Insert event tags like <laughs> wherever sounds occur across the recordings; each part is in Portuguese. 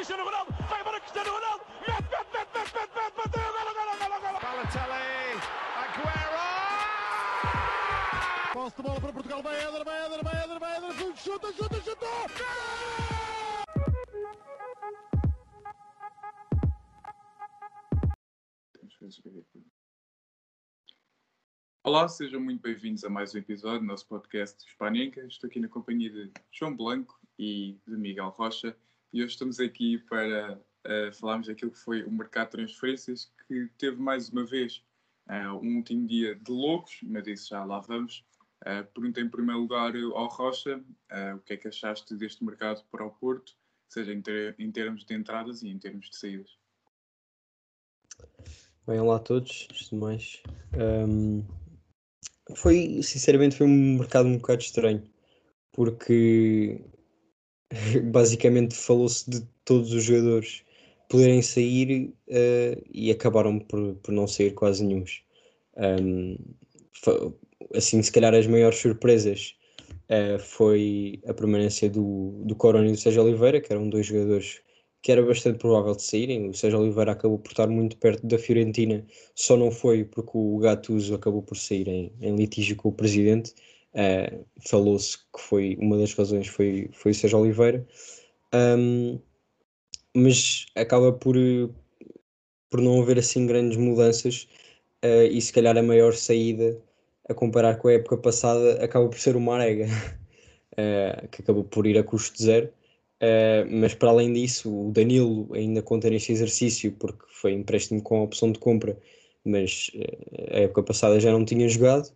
Cristiano Ronaldo, vai embora Cristiano Ronaldo, mete, mete, mete, mete, mete, mete, bateu, golo, golo, golo, golo. Balotelli, Aguero! Posse de bola para Portugal, vai Éder, vai Éder, vai Éder, vai Éder, chuta, chuta, chuta! Olá, sejam muito bem-vindos a mais um episódio do nosso podcast Hispanica. Estou aqui na companhia de João Blanco e de Miguel Rocha e hoje estamos aqui para uh, falarmos daquilo que foi o mercado de transferências que teve mais uma vez uh, um último dia de loucos, mas isso já lá vamos. Uh, pergunto em primeiro lugar ao Rocha uh, o que é que achaste deste mercado para o Porto, seja em, ter, em termos de entradas e em termos de saídas. Bem, olá a todos, antes de mais. Um, foi, sinceramente, foi um mercado um bocado estranho, porque <laughs> basicamente falou-se de todos os jogadores poderem sair uh, e acabaram por, por não sair quase nenhum. Um, assim, se calhar as maiores surpresas uh, foi a permanência do, do Corona e do Sérgio Oliveira, que eram dois jogadores que era bastante provável de saírem. O Sérgio Oliveira acabou por estar muito perto da Fiorentina, só não foi porque o Gattuso acabou por sair em, em litígio com o presidente. Uh, Falou-se que foi uma das razões foi, foi o Sérgio Oliveira, um, mas acaba por, por não haver assim grandes mudanças uh, e se calhar a maior saída a comparar com a época passada acaba por ser o Marega, uh, <laughs> que acabou por ir a custo zero. Uh, mas para além disso, o Danilo ainda conta neste exercício porque foi empréstimo com a opção de compra, mas uh, a época passada já não tinha jogado.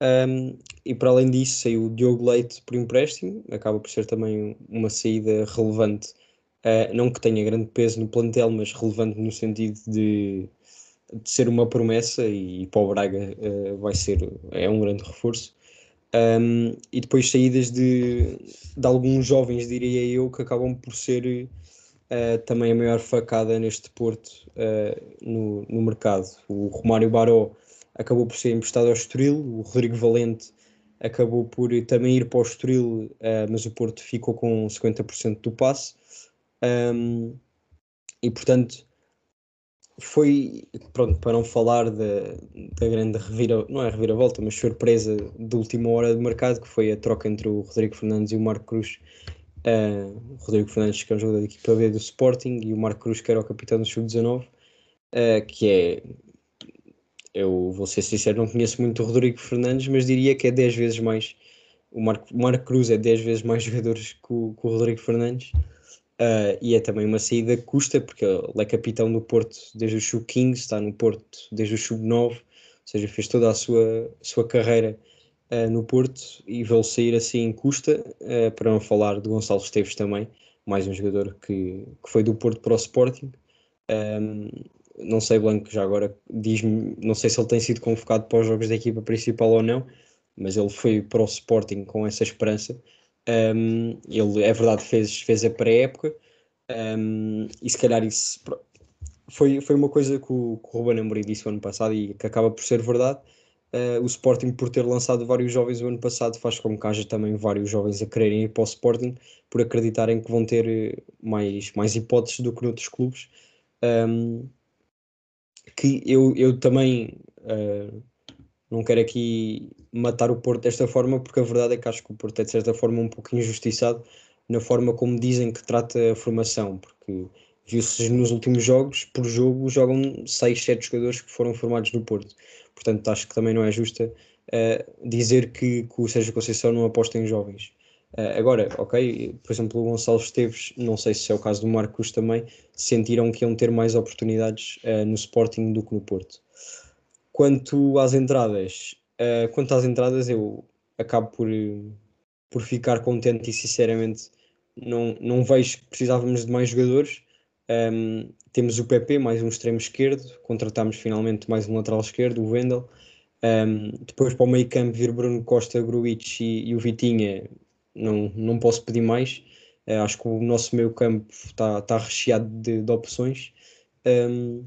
Um, e para além disso, saiu o Diogo Leite por empréstimo, acaba por ser também uma saída relevante, uh, não que tenha grande peso no plantel, mas relevante no sentido de, de ser uma promessa. E, e para o Braga vai ser é um grande reforço. Um, e depois saídas de, de alguns jovens, diria eu, que acabam por ser uh, também a maior facada neste Porto uh, no, no mercado. O Romário Baró acabou por ser emprestado ao Estoril, o Rodrigo Valente acabou por também ir para o Estoril, uh, mas o Porto ficou com 50% do passe. Um, e portanto, foi, pronto, para não falar da, da grande revira, não é reviravolta, mas surpresa de última hora de mercado, que foi a troca entre o Rodrigo Fernandes e o Marco Cruz. Uh, o Rodrigo Fernandes, que é um jogador da equipa B do Sporting, e o Marco Cruz, que era o capitão do Sub-19, uh, que é. Eu vou ser sincero, não conheço muito o Rodrigo Fernandes, mas diria que é 10 vezes mais. O Marco, Marco Cruz é 10 vezes mais <laughs> jogadores que o, que o Rodrigo Fernandes. Uh, e é também uma saída que custa, porque ele é capitão do Porto desde o Sub-15, está no Porto desde o Sub-9, ou seja, fez toda a sua, sua carreira uh, no Porto e vê-lo sair assim custa, uh, para não falar de Gonçalo Esteves também, mais um jogador que, que foi do Porto para o Sporting. Um, não sei, Blanco, já agora diz-me, não sei se ele tem sido convocado para os jogos da equipa principal ou não, mas ele foi para o Sporting com essa esperança um, ele, é verdade, fez, fez a pré-época um, e se calhar isso foi, foi uma coisa que o, que o Ruben Amorim disse o ano passado e que acaba por ser verdade. Uh, o Sporting, por ter lançado vários jovens o ano passado, faz com que haja também vários jovens a quererem ir para o Sporting por acreditarem que vão ter eh, mais, mais hipóteses do que noutros clubes. Um, que eu, eu também uh, não quero aqui matar o Porto desta forma, porque a verdade é que acho que o Porto é de certa forma um pouco injustiçado na forma como dizem que trata a formação, porque viu-se nos últimos jogos, por jogo, jogam 6, 7 jogadores que foram formados no Porto. Portanto, acho que também não é justa uh, dizer que, que, o Sérgio Conceição não aposta em jovens. Uh, agora, ok, por exemplo, o Gonçalo Esteves, não sei se é o caso do Marcos também, sentiram que iam ter mais oportunidades uh, no Sporting do que no Porto. Quanto às entradas, uh, quanto às entradas, eu acabo por, por ficar contente e sinceramente não, não vejo que precisávamos de mais jogadores. Um, temos o PP, mais um extremo esquerdo, contratámos finalmente mais um lateral esquerdo, o Wendel. Um, depois para o meio campo vir Bruno Costa, Gruitch e, e, o Vitinha, não, não posso pedir mais. Uh, acho que o nosso meio campo está tá recheado de, de opções. Um,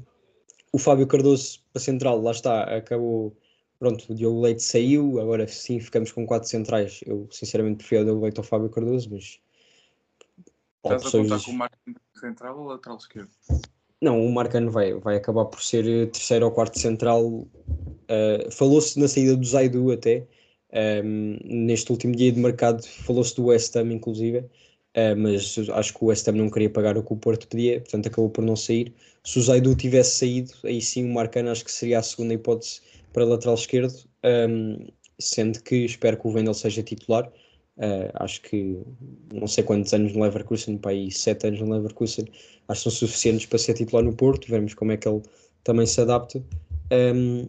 o Fábio Cardoso para central, lá está, acabou. Pronto, o Diogo Leite saiu, agora sim ficamos com quatro centrais. Eu sinceramente prefiro o Diogo Leite ao Fábio Cardoso, mas Estás a opções. contar com o Marcos central ou lateral esquerdo? Não, o Marcano vai, vai acabar por ser eh, terceiro ou quarto central. Eh, falou-se na saída do Zaidu até. Ehm, neste último dia de mercado falou-se do West Ham, inclusive. eh, mas acho que o West Ham não queria pagar o que o Porto pedia, portanto acabou por não sair. Se o Zaidu tivesse saído, aí sim o Marcano acho que seria a segunda hipótese para lateral esquerdo, ehm, sendo que espero que o Wendel seja titular. Eh, acho que não sei quantos anos no Leverkusen, para aí sete anos no Leverkusen, acho que são suficientes para ser titular no Porto. Veremos como é que ele também se adapta. Um,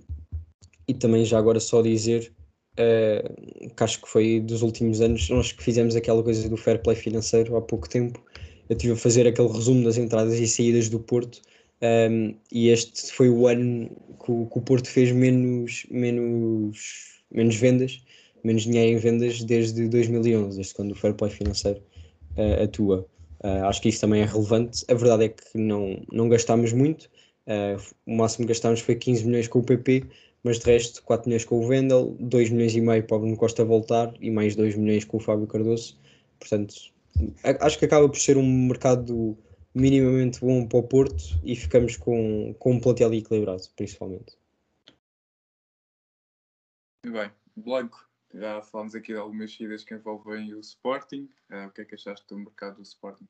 e também já agora só dizer uh, que acho que foi dos últimos anos, nós que fizemos aquela coisa do fair play financeiro há pouco tempo. Eu estive a fazer aquele resumo das entradas e saídas do Porto. um, e este foi o ano que o, que o Porto fez menos, menos, menos vendas, menos dinheiro em vendas desde 2011, desde quando o fair play financeiro uh, atua. Uh, acho que isso também é relevante. A verdade é que não, não gastámos muito. Uh, o máximo que gastámos foi 15 milhões com o PP, mas de resto 4 milhões com o Vendel, 2 milhões e meio para o Bruno Costa voltar e mais 2 milhões com o Fábio Cardoso. Portanto, acho que acaba por ser um mercado minimamente bom para o Porto e ficamos com, com um plantel equilibrado, principalmente. Muito bem. Blanco, já falámos aqui de algumas saídas que envolvem o Sporting. Eh, o que é que achaste do mercado do Sporting?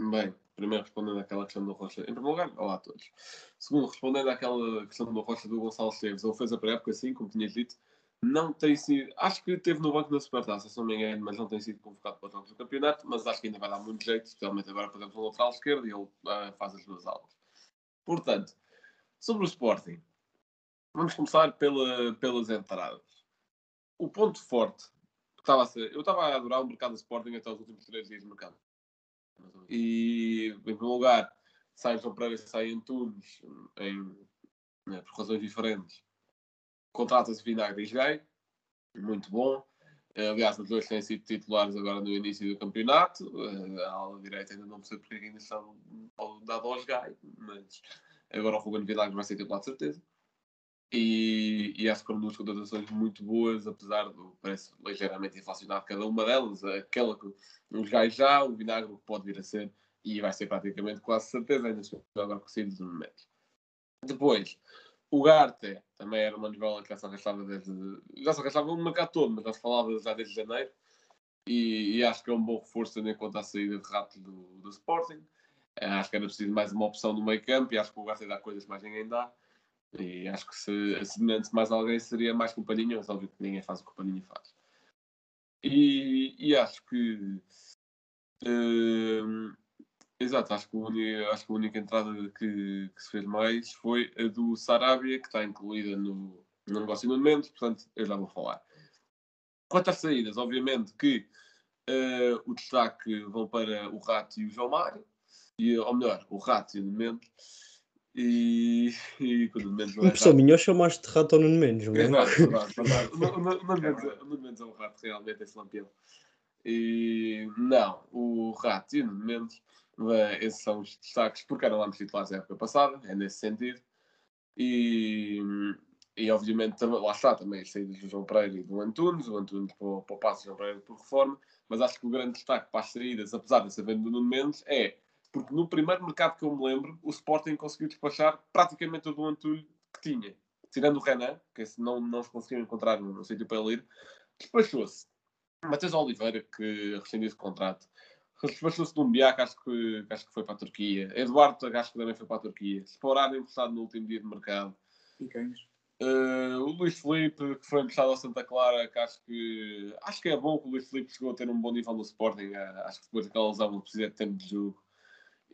Bem, primeiro respondendo àquela questão do Rocha. Em primeiro lugar, olá a todos. Segundo, respondendo àquela questão do Rocha do Gonçalo Esteves, ele fez a pré-época, sim, como tinhas dito, não tem sido. Acho que esteve no banco da Supertaça, se não me engano, mas não tem sido convocado para os jogos do campeonato. Mas acho que ainda vai dar muito jeito, especialmente agora, exemplo, no lateral esquerdo e ele ah, faz as duas aulas. Portanto, sobre o Sporting, vamos começar pela, pelas entradas. O ponto forte estava ser. Eu estava a adorar o mercado do Sporting até os últimos três dias de mercado. E, em primeiro lugar, João Pereira sai Antunes, em, né, por razões diferentes. Contrata-se Vinagre e Gai, muito bom. Eh, Aliás, os dois têm sido titulares agora no início do campeonato. Eh, A ala direita ainda não percebo porque é ainda estão dado aos Gai, mas agora o Ruben Vinagre vai ser titular de certeza. E, e acho que foram duas contratações muito boas, apesar do parece ligeiramente inflacionado cada uma delas. Aquela que os gajos já, o vinagre pode vir a ser, e vai ser praticamente quase certeza, ainda se agora saídas no momento. Depois, o Garte também era uma novela que já se arrastava desde. Já se arrastava no mercado todo, mas já se falava já desde janeiro. E, e acho que é um bom reforço tendo em conta a saída de rato do, do Sporting. Eh, Acho que era preciso mais uma opção no meio campo e acho que o Garte dá coisas que mais ninguém dá. E acho que se semelhante mais alguém seria mais companhia, mas óbvio que ninguém faz o que o faz. E, e acho que. hum, exato, acho que, acho que a única entrada que, que se fez mais foi a do Sarabia, que está incluída no, no negócio no momento, portanto eu já vou falar. Quanto às saídas, obviamente que eh, o destaque vão para o Rato e o João Mário, e, ou melhor, o Rato e o Mendes. E, e quando o Mendes não é Rato- minha, chamaste de rato ao Nuno Mendes, não é? Verdade, verdade, verdade. O Nuno- o Nuno Mendes é- o Nuno Mendes é um rato, realmente, esse lampião. E não, o rato e o Nuno Mendes, eh, esses são os destaques, porque eram ambos titulares da época passada, é nesse sentido. E, e obviamente, lá está também as saídas do João Pereira e do Antunes, o Antunes para, o- para o passo, o João Pereira por reforma, mas acho que o grande destaque para as saídas, apesar dessa venda do Nuno Mendes, é porque no primeiro mercado que eu me lembro, o Sporting conseguiu despachar praticamente todo o Antulho que tinha tirando o Renan, que não, não se conseguiu encontrar no, no sítio para ele ir, despachou-se. Matheus Oliveira, que rescindiu esse contrato, despachou-se de um Biac, acho que, acho que foi para a Turquia. Eduardo, acho que também foi para a Turquia. Sporado emprestado no último dia de mercado. Picanhos. Uh, o Luís Felipe, que foi emprestado ao Santa Clara, que acho que acho que é bom que o Luís Felipe chegou a ter um bom nível no Sporting. Uh, acho que depois daquela lesão precisa de tempo de jogo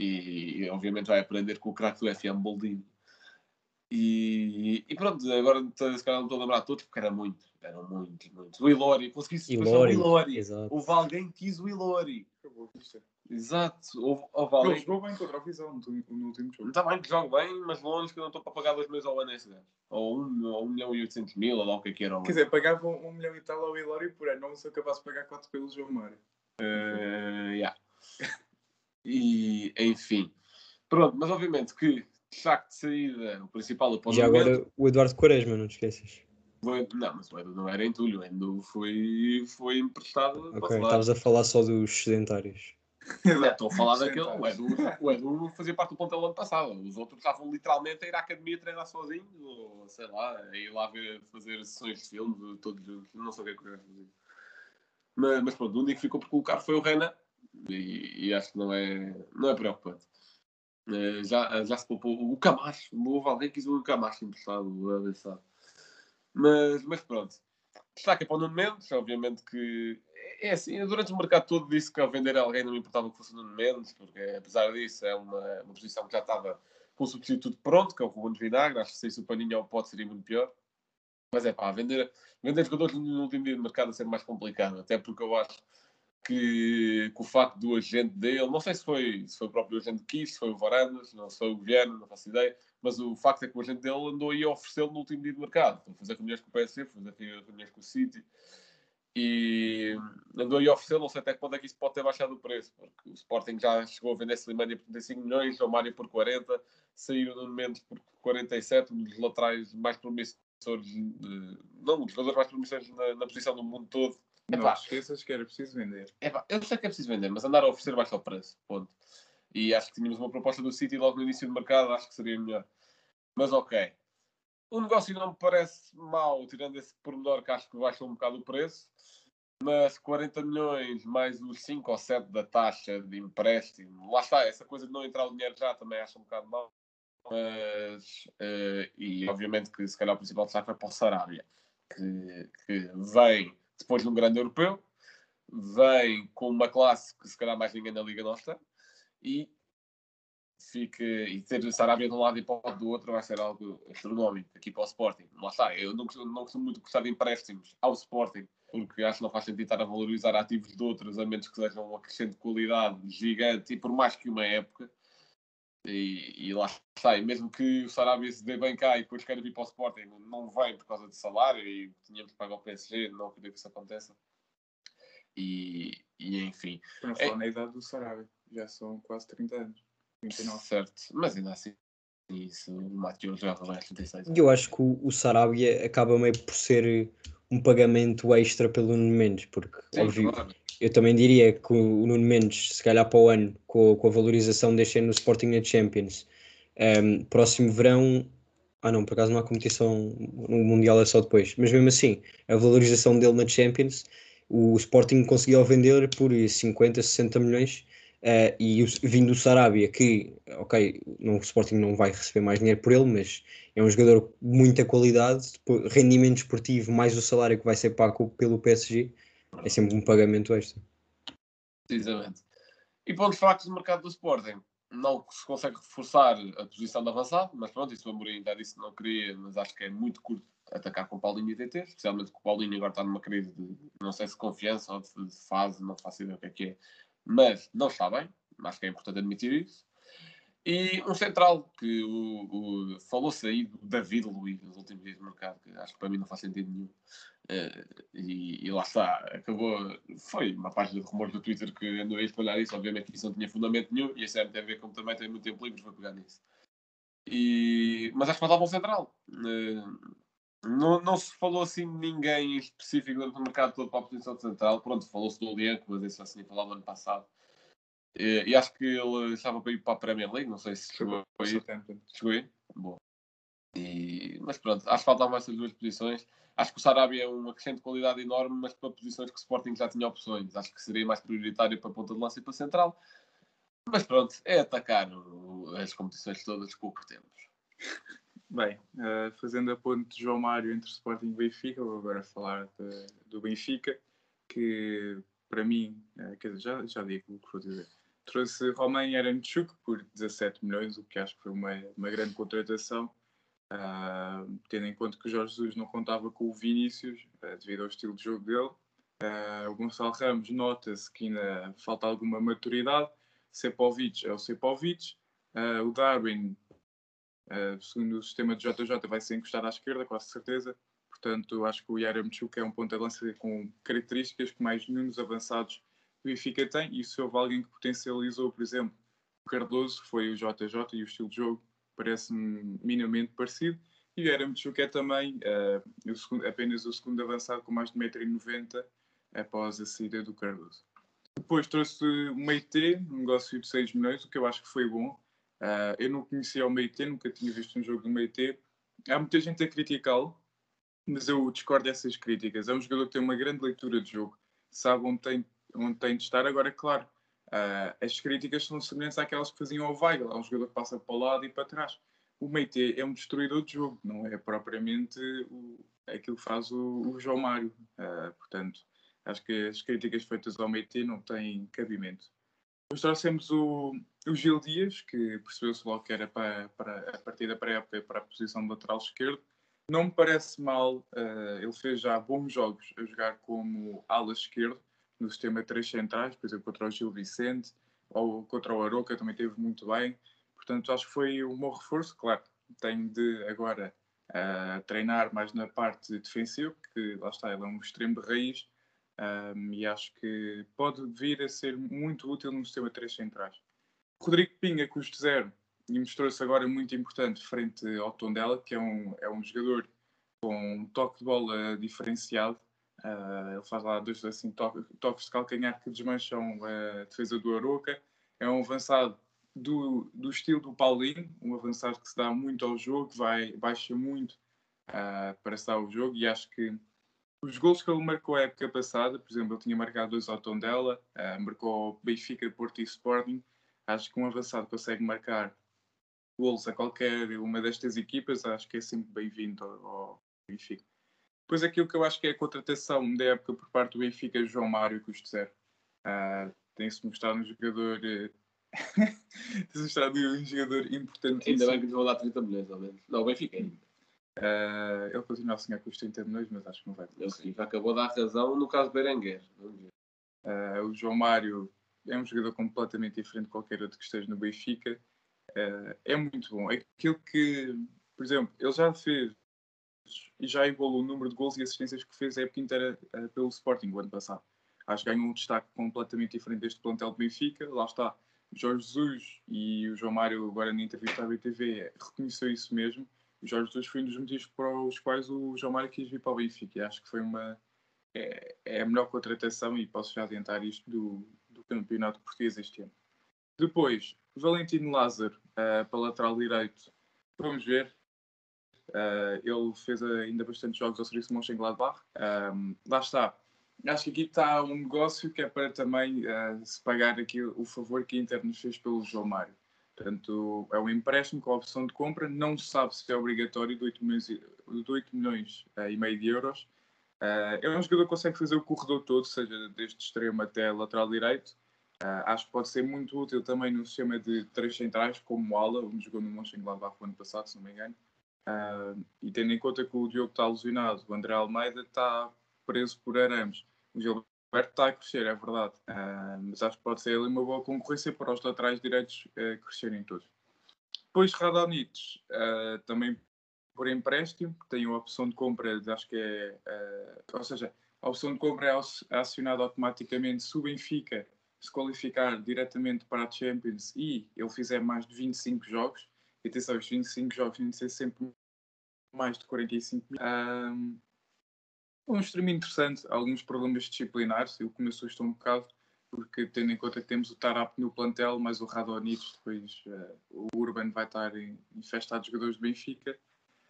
e, e, obviamente vai aprender com o craque do FM Boldini. E, e pronto, agora se calhar não estou a lembrar todos porque era muito, eram muitos, muitos. O Ilori, consegui-se despachar o Ilori, Ilori. exato. Houve alguém que quis o Ilori. Acabou isto. Exato, houve, houve Ele alguém. jogou bem contra o Visão no, no último jogo. Está bem que jogo bem, mas longe que eu não estou para pagar dois meses ao ano a esse gajo. Ou um, ou um milhão e oitocentos mil, ou lá o que é que era. Quer dizer, pagavam um milhão e tal ao Hilório por ano, não sou capaz de pagar 4 pelo João Mário. Eh, yeah. E, enfim. Pronto, mas obviamente que destaque de saída, o principal após Já o momento, agora o Eduardo Quaresma, não te esqueças. foi- não, mas o Edu não era entulho, o Edu foi, foi emprestado. Ok, estavas a falar só dos sedentários. <laughs> Não, Estou a falar daquele. O Edu, o Edu fazia parte do plantel ano passado. Os outros estavam literalmente a ir à academia treinar sozinhos, ou sei lá, a ir lá ver, fazer sessões de filme, todos juntos. Não sei o que é que eu quero fazer. Mas, mas pronto, o único que ficou por colocar foi o Renan, e, e acho que não é, não é preocupante. Eh, já, já se poupou o Camacho. Houve alguém quis o Camacho emprestado, a ver se sabe. Mas, mas pronto. Destaca para o Nuno Mendes, obviamente que é é assim, durante o mercado todo disse que ao vender alguém não me importava que fosse o Nuno Mendes, porque apesar disso é uma, uma posição que já estava com o substituto pronto, que é o Ruben Vinagre, acho que se o Paninho ao pote seria muito pior. Mas é pá, vender, vender jogadores no último dia de mercado é sempre mais complicado, até porque eu acho que, que o facto do agente dele, não sei se foi, se foi o próprio agente que quis, se foi o Varandas, não se foi o Viana, não faço ideia, mas o facto é que o agente dele andou aí a oferecê-lo no último dia de mercado. Foi fazer reuniões com o PSG, fazer reuniões com o City e andou aí a oferecê-lo, não sei até quando é que isso pode ter baixado o preço, porque o Sporting já chegou a vender Slimania por 35 milhões, o Mário por 40, saíram no Mendes por 47, um dos laterais mais promissores, não, um dos jogadores mais promissores na, na posição do mundo todo. Não Epá. te esqueças que era preciso vender. Epá, eu sei que é preciso vender, mas andar a oferecer baixa o preço. Ponto. E acho que tínhamos uma proposta do City logo no início do mercado, acho que seria melhor. Mas ok. O negócio não me parece mau, tirando esse pormenor que acho que baixa um bocado o preço. Mas 40 milhões mais os 5 ou 7 da taxa de empréstimo, lá está, essa coisa de não entrar o dinheiro já também acho um bocado mau. Mas, eh, e obviamente que se calhar o principal destaque é para o Sarabia, que, que vem depois de um grande europeu, vem com uma classe que se calhar mais ninguém na Liga está, e, fica, e ter Sarabia de um lado e para do outro vai ser algo astronómico aqui para o Sporting. Lá está, eu não não costumo muito gostar de empréstimos ao Sporting, porque acho que não faz sentido estar a valorizar ativos de outros, a menos que sejam um acrescente de qualidade gigante, e por mais que uma época. E, e lá está, e mesmo que o Sarabia se dê bem cá e depois queira vir para o Sporting, não vem por causa de salário e tínhamos que pagar o PSG, não acredito que isso aconteça. E, e enfim, não É- na idade do Sarabia. Já são quase 30 anos. 29. certo, mas ainda assim, isso o Matheus já vai aos 36. E eu acho que o, o Sarabia acaba meio por ser um pagamento extra pelo Nuno Mendes, porque, Sim, óbvio, claro. Eu também diria que o Nuno Mendes, se calhar para o ano, com, com a valorização deste ano no Sporting na Champions, ehm, próximo verão. Ah, não, por acaso não há competição no Mundial, é só depois. Mas mesmo assim, a valorização dele na Champions, o Sporting conseguiu vender por 50, 60 milhões. eh, e o, vindo do Sarabia, que, ok, não, o Sporting não vai receber mais dinheiro por ele, mas é um jogador de muita qualidade, rendimento esportivo, mais o salário que vai ser pago pelo PSG, é sempre um pagamento extra. Precisamente. E pontos fracos do mercado do Sporting. Não se consegue reforçar a posição de avançado, mas pronto, isso o Amorim já disse que não queria, mas acho que é muito curto atacar com Paulinho e DT, especialmente que o Paulinho agora está numa crise de, não sei se confiança ou de fase, não faço ideia o que é que é, mas não está bem, acho que é importante admitir isso. E um central, que o, o- falou-se aí do David Luiz nos últimos dias do mercado, que acho que para mim não faz sentido nenhum. Eh, e, e lá está, acabou. Foi uma página de rumores do Twitter que andou a espalhar isso. Obviamente isso não tinha fundamento nenhum e a CMTV, como também tem muito tempo livre, foi pegar nisso. E, mas acho que faltava um central. Eh, não, não se falou assim de ninguém específico durante o mercado todo para a posição de central. Pronto, falou-se do Olianco, mas isso tinha falado no ano passado. Eh, E acho que ele estava para ir para a Premier League, não sei se chegou a ir. Chegou aí? Boa. E, mas pronto, acho que faltavam essas duas posições. Acho que o Sarabia é um acrescente de qualidade enorme, mas para posições que o Sporting já tinha opções. Acho que seria mais prioritário para a ponta de lança e para a central. Mas pronto, é atacar o- as competições todas com o que temos. <laughs> Bem, eh, fazendo a ponte de João Mário entre Sporting e Benfica, vou agora falar de- do Benfica, que para mim, eh, quer dizer, já, já digo o que vou dizer. Trouxe Romain Yaramchuk por 17 milhões, o que acho que foi uma, uma grande contratação, ah, tendo em conta que o Jorge Jesus não contava com o Vinícius, eh, devido ao estilo de jogo dele. Ah, o Gonçalo Ramos nota-se que ainda falta alguma maturidade. Sepovic é o Sepovic. O Darwin Uh, segundo o sistema de JJ, vai ser encostado à esquerda, quase certeza. Portanto, acho que o Yaramchuk é um ponta de lança com características que mais nenhum dos avançados do Benfica tem. E se houve alguém que potencializou, por exemplo, o Cardoso, foi o JJ e o estilo de jogo parece-me minimamente parecido. E o Yaramchuk é também uh, o segundo- apenas o segundo avançado com mais de 1,90m após a saída do Cardoso. Depois trouxe o Meite, um negócio de 6 milhões, o que eu acho que foi bom. Uh, eu não conhecia o Meite, nunca tinha visto um jogo do Meite. Há muita gente a criticá-lo, mas eu discordo dessas críticas. É um jogador que tem uma grande leitura de jogo, sabe onde tem, onde tem de estar. Agora, claro, uh, as críticas são semelhantes àquelas que faziam ao Weigl. É um jogador que passa para o lado e para trás. O Meite é um destruidor de jogo, não é propriamente o, aquilo que faz o, o João Mário. Uh, portanto, acho que as críticas feitas ao Meite não têm cabimento. Depois trouxemos o, o Gil Dias, que percebeu-se logo que era para, para a partida pré-época para a posição de lateral esquerdo. Não me parece mal, uh, ele fez já bons jogos a jogar como ala esquerdo, no sistema 3 centrais, por exemplo, contra o Gil Vicente, ou contra o Aroca também teve muito bem. Portanto, acho que foi um bom reforço. Claro, tem de agora uh, treinar mais na parte defensiva, porque lá está, ele é um extremo de raiz um, e acho que pode vir a ser muito útil no sistema 3 centrais. Rodrigo Pinha, custo zero, e mostrou-se agora muito importante frente ao Tondela, que é um, é um jogador com um toque de bola diferenciado. Uh, ele faz lá dois assim, toques, toques de calcanhar que desmancham a defesa do Aroca. É um avançado do, do estilo do Paulinho, um avançado que se dá muito ao jogo, vai, baixa muito uh, para estar ao jogo e acho que os gols que ele marcou a época passada, por exemplo, ele tinha marcado dois ao Tondela, uh, marcou Benfica, Porto e Sporting. Acho que um avançado consegue marcar gols a qualquer uma destas equipas, acho que é sempre bem-vindo ao, ao Benfica. Depois aquilo que eu acho que é a contratação da época por parte do Benfica, João Mário, custo zero. Uh, Tem-se mostrado um jogador uh, <laughs> Tem-se um jogador importante. Ainda bem que lhe vou dar 30 milhões, ao menos. Não, o Benfica ainda. Uh, ele continua a sonhar com os 30 milhões, mas acho que não vai acontecer. Ele acabou de dar razão no caso do Berenguer. Uh, o João Mário é um jogador completamente diferente de qualquer outro que esteja no Benfica. Uh, é muito bom. Aquilo que, por exemplo, ele já fez e já igualou o número de gols e assistências que fez a época inteira pelo Sporting o ano passado. Acho que ganhou um destaque completamente diferente deste plantel do Benfica. Lá está, Jorge Jesus e o João Mário, agora na entrevista à BTV, reconheceu isso mesmo. O Jorge Jesus foi um dos motivos para os quais o João Mário quis vir para o Benfica. E acho que foi uma. É, é, a melhor contratação e posso já adiantar isto do, do campeonato português este ano. Depois, Valentino Lázaro, uh, para lateral direito. Vamos ver. Uh, ele fez ainda bastante jogos ao serviço de Mönchengladbach. Um, lá está acho que aqui está um negócio que é para também uh, se pagar aqui o favor que a Inter nos fez pelo João Mário. Portanto, é um empréstimo com a opção de compra, não se sabe se é obrigatório de 8 milhões, de 8 milhões uh, e meio de euros. Uh, é um jogador que consegue fazer o corredor todo, seja desde extremo até lateral direito. Uh, acho que pode ser muito útil também no sistema de três centrais, como o Ala, onde jogou no Mönchengladbach o ano passado, se não me engano. Uh, e tendo em conta que o Diogo está alucinado, o André Almeida está preso por arames o Gilberto está a crescer, é verdade. Uh, mas acho que pode ser ali uma boa concorrência para os laterais direitos uh, crescerem todos. Depois Radonits, uh, também por empréstimo, tem a opção de compra, acho que é. Ou seja, a opção de compra é acionada automaticamente se o Benfica se qualificar diretamente para a Champions e ele fizer mais de 25 jogos. E atenção, os 25 jogos têm de ser sempre mais de 45 mil. Uh, um extremo interessante, alguns problemas disciplinares, eu que me assusta um bocado, porque tendo em conta que temos o Tarap no plantel, mas o Radonich, depois uh, o Urban vai estar infestado de jogadores do Benfica.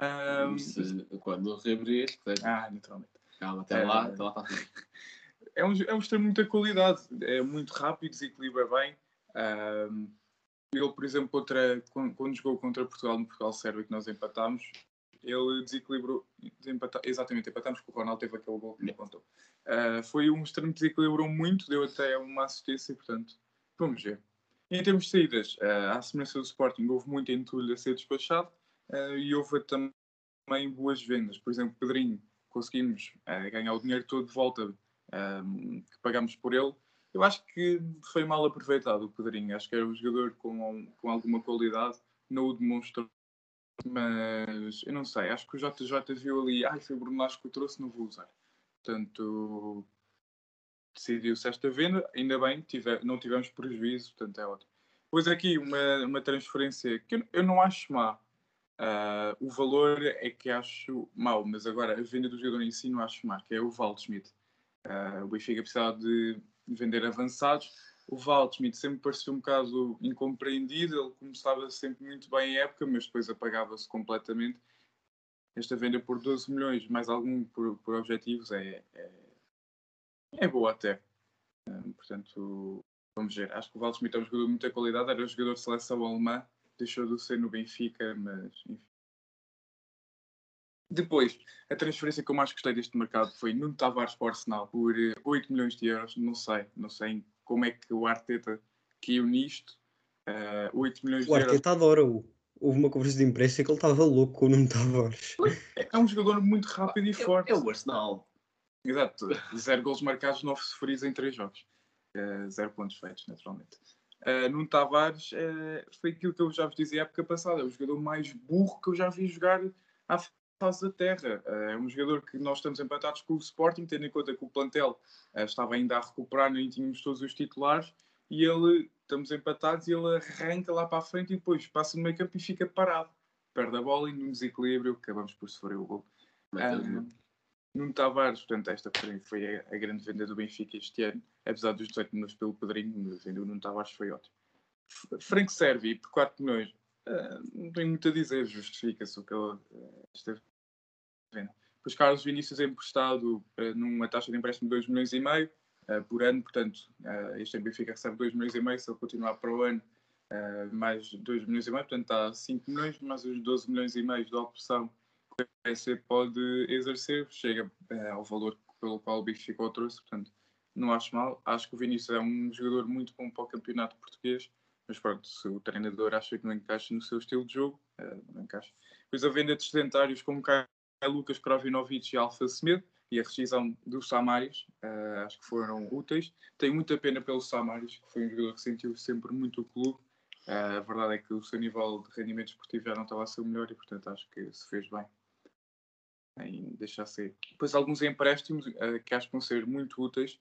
Um, Isso, quando reabrir, Ah, naturalmente. Calma, até lá, até lá está. <laughs> É um, é um extremo de muita qualidade, é muito rápido, desequilibra bem. Um, ele, por exemplo, contra, quando, quando jogou contra Portugal no Portugal-Sérvia, que nós empatámos, ele desequilibrou, empata, exatamente, empatamos com o Ronaldo, teve aquele gol que me contou. Uh, foi um extremo que desequilibrou muito, deu até uma assistência, portanto, vamos ver. Em termos de saídas, uh, à semelhança do Sporting, houve muito entulho a ser despachado uh, e houve também boas vendas. Por exemplo, Pedrinho, conseguimos uh, ganhar o dinheiro todo de volta que pagámos por ele. Eu acho que foi mal aproveitado o Pedrinho. Acho que era um jogador com, com alguma qualidade, não o demonstrou mas eu não sei, acho que o JJ viu ali, ai, foi o Bruno que o trouxe, não vou usar. Portanto, decidiu-se esta venda, ainda bem, tive, não tivemos prejuízo, portanto é ótimo. Depois aqui uma, uma transferência que eu, eu não acho má. Uh, o valor é que acho mau, mas agora a venda do jogador em si não acho má, que é o Waldschmidt. Uh, o Benfica precisava de, vender avançados. O Waldschmidt sempre pareceu um bocado incompreendido, ele começava sempre muito bem a época, mas depois apagava-se completamente. Esta venda por 12 milhões, mais algum por, por objetivos, é, é, é boa até. Portanto, vamos ver. Acho que o Waldschmidt é um jogador de muita qualidade, era um jogador de seleção alemã, deixou de ser no Benfica, mas enfim. Depois, a transferência que eu mais gostei deste mercado foi Nuno Tavares para o Arsenal por eh, 8 milhões de euros. Não sei, não sei como é que o Arteta caiu nisto. Uh, 8 milhões O de euros. Arteta adora-o. Houve uma conversa de imprensa que ele estava louco com o Nuno Tavares. É um jogador muito rápido e forte. É, é o Arsenal. Exato. Zero gols marcados, 9 sofridos em 3 jogos. Uh, zero pontos feitos, naturalmente. Uh, Nuno Tavares uh, foi aquilo que eu já vos dizia a época passada. É o jogador mais burro que eu já vi jogar à face da terra. Uh, é um jogador que nós estamos empatados com o Sporting, tendo em conta que o plantel uh, estava ainda a recuperar, nem tínhamos todos os titulares, e ele, estamos empatados, e ele arranca lá para a frente e depois passa no meio campo e fica parado. Perde a bola e num desequilíbrio, acabamos por sofrer o gol. Um, Nuno Tavares, portanto, esta foi- a, grande venda do Benfica este ano, apesar dos 18 milhões pelo Pedrinho, mas vender o Nuno Tavares foi ótimo. F- Frank Servi, por 4 milhões, ah, não tenho muito a dizer, justifica-se o que ele esteve venda. Depois Carlos Vinícius é emprestado ah, numa taxa de empréstimo de 2 milhões e meio ah, por ano, portanto, ah, este Benfica recebe 2 milhões e meio, se ele continuar para o ano, mais 2 milhões e meio, portanto está 5 milhões, mais os 12 milhões e meio da opção que o PC pode exercer, chega eh, ao valor pelo qual o Benfica o trouxe, portanto, não acho mal. Acho que o Vinícius é um jogador muito bom para o campeonato português, mas pronto, se o treinador acha que não encaixa no seu estilo de jogo, eh, não encaixa. Depois a venda de sedentários como Caio Lucas Krovinovic e Alfa Semedo e a rescisão dos Samaris, eh, acho que foram úteis. Tenho muita pena pelo Samaris, que foi um jogador que sentiu sempre muito o clube. Eh, a verdade é que o seu nível de rendimento esportivo já não estava a ser o melhor e, portanto, acho que se fez bem em deixar sair. Depois alguns empréstimos eh, que acho que vão ser muito úteis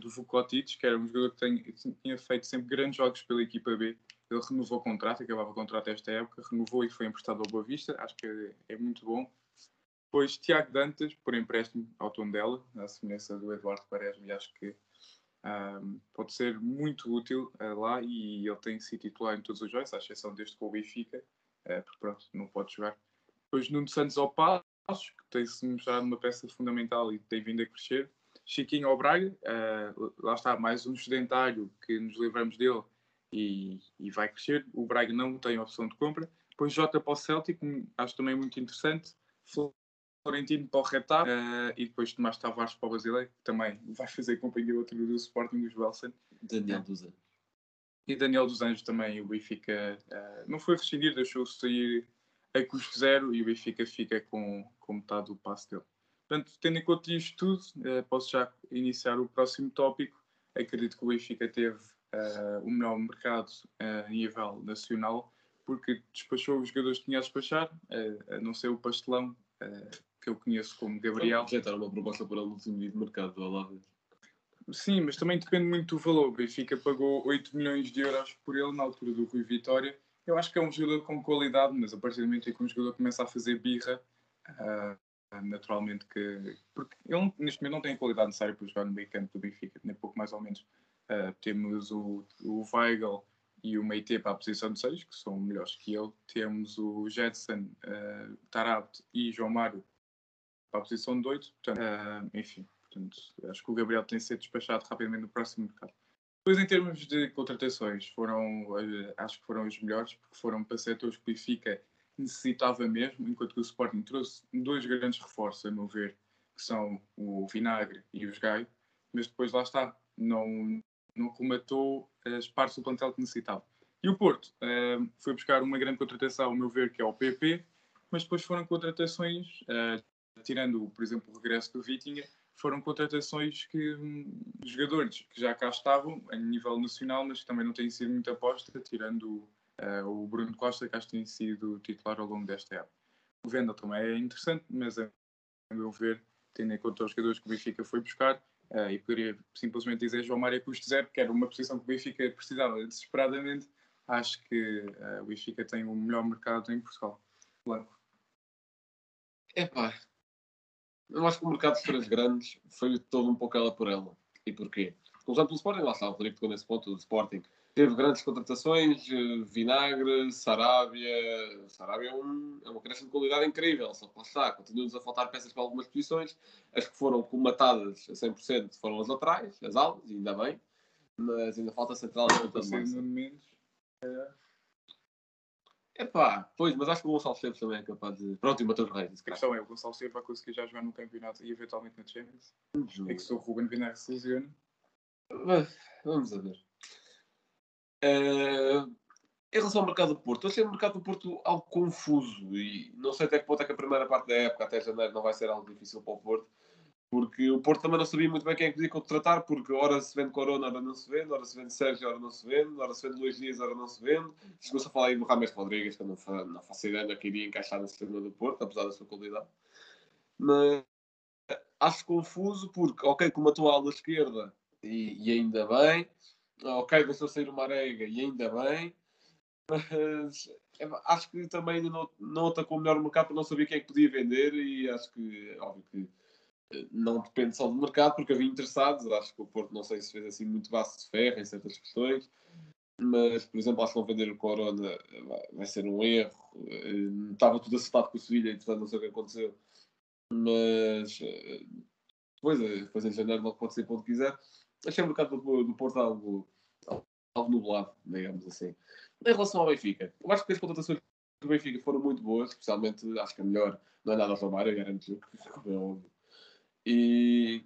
do Vukotic, que era um jogador que tem- tinha feito sempre grandes jogos pela equipa B. Ele renovou o contrato, acabava o contrato esta época, renovou e foi emprestado ao Boa Vista. Acho que é, é muito bom. Depois Tiago Dantas, por empréstimo ao Tondela, na semelhança do Eduardo Quaresma, e acho que ahm, pode ser muito útil eh, lá e ele tem sido titular em todos os jogos, à exceção deste com o Benfica, eh, porque pronto, não pode jogar. Depois Nuno Santos ao Passos, que tem-se mostrado uma peça fundamental e tem vindo a crescer. Chiquinho ao Braga, eh, lá está, mais um sedentário que nos livramos dele e, e vai crescer. O Braga não tem opção de compra. Depois Jota para o Celtic, um, acho também muito interessante. Florentino para o Retar eh, e depois Tomás Tavares para o Brasileiro, que também vai fazer companhia outro do Sporting dos Belsen. Daniel dos Anjos. E Daniel dos Anjos também, o Benfica eh, não foi rescindir, deixou-se sair a custo zero e o Benfica fica com, com metade do passe dele. Portanto, tendo em conta isto tudo, eh, posso já iniciar o próximo tópico. Acredito que o Benfica teve o melhor mercado a nível nacional, porque despachou os jogadores que tinha a despachar, a não ser o pastelão, que eu conheço como Gabriel. Rejeitaram uma proposta por ele de mercado do Olavo. Sim, mas também depende muito do valor. O Benfica pagou 8 milhões de euros por ele na altura do Rui Vitória. Eu acho que é um jogador com qualidade, mas a partir do momento em que um jogador começa a fazer birra, ah, naturalmente que. Porque ele neste momento não tem a qualidade necessária para jogar no meio campo do Benfica, nem pouco mais ou menos. Ah, temos o, o Weigl e o Meite para a posição de 6, que são melhores que ele. Temos o Jetson, uh, Tarabt e João Mário para a posição de 8. Portanto, ah, enfim, portanto, acho que o Gabriel tem de ser despachado rapidamente no próximo mercado. Depois, em termos de contratações, foram, eh, acho que foram os melhores, porque foram para setores que o Benfica necessitava mesmo, enquanto que o Sporting trouxe dois grandes reforços, a meu ver, que são o Vinagre e os Gaio, mas depois lá está, não, não rematou as partes do plantel que necessitava. E o Porto eh, foi buscar uma grande contratação, ao meu ver, que é o PP, mas depois foram contratações, eh, tirando, por exemplo, o regresso do Vitinha, foram contratações que hum, jogadores que já cá estavam a nível nacional, mas que também não têm sido muito aposta, tirando eh, o Bruno Costa, que acho que tem sido titular ao longo desta época. O Vendel também é interessante, mas a meu ver, tendo em conta os jogadores que o Benfica foi buscar, eh, e poderia simplesmente dizer João Mário custo zero, que era uma posição que o Benfica precisava desesperadamente, acho que eh, o Benfica tem o melhor mercado em Portugal. Blanco. Epá, eu acho que o mercado de três grandes foi todo um pouco ela por ela. E porquê? Começando pelo Sporting, lá está, o Rodrigo tocou nesse ponto, o Sporting teve grandes contratações, eh, Vinagre, Sarabia. Sarabia é, um, é uma crescente de qualidade incrível, só que lá está, continua-nos a faltar peças para algumas posições. As que foram colmatadas a 100% foram as laterais, as alas, ainda bem, mas ainda falta central e ponta de Passei Mendes. Epá, pois, mas acho que o Gonçalo Esteves também é capaz de. Pronto, e o Matheus Reis, A questão é, o Gonçalo Silva vai conseguir já jogar no campeonato e eventualmente na Champions. É que se o Ruben Vinagre se lesiona, Vamos a ver. Eh, em relação ao mercado do Porto, eu achei o mercado do Porto algo confuso e não sei até que ponto é que a primeira parte da época, até janeiro, não vai ser algo difícil para o Porto, porque o Porto também não sabia muito bem quem é que podia contratar, porque ora se vende Corona, ora não se vende, ora se vende Sérgio, ora não se vende, ora se vende Luís Dias, ora não se vende. Chegou-se a falar aí do Rames Rodrigues, que eu não, não faço ideia é que iria encaixar nesse sistema do Porto, apesar da sua qualidade. Mas acho confuso porque, ok, comatou a ala esquerda e, e ainda bem, ok, deixou sair o Marega e ainda bem, mas é, acho que também não, não atacou melhor o mercado não sabia quem é que podia vender e acho que, óbvio que eh, não depende só do mercado, porque havia interessados, acho que o Porto não sei se fez assim muito vaso de ferro em certas questões, mas, por exemplo, acho que não vender o Corona vai, ser um erro, Eh, estava tudo acertado com o Sevilha, entretanto não sei o que aconteceu, mas depois, eh, depois em janeiro logo pode ser quando quiser. Achei o mercado do, do Porto algo, algo nublado, digamos assim. Em relação ao Benfica, eu acho que as contratações do Benfica foram muito boas, especialmente acho que a melhor não é nada ao Romário, garanto como é óbvio. E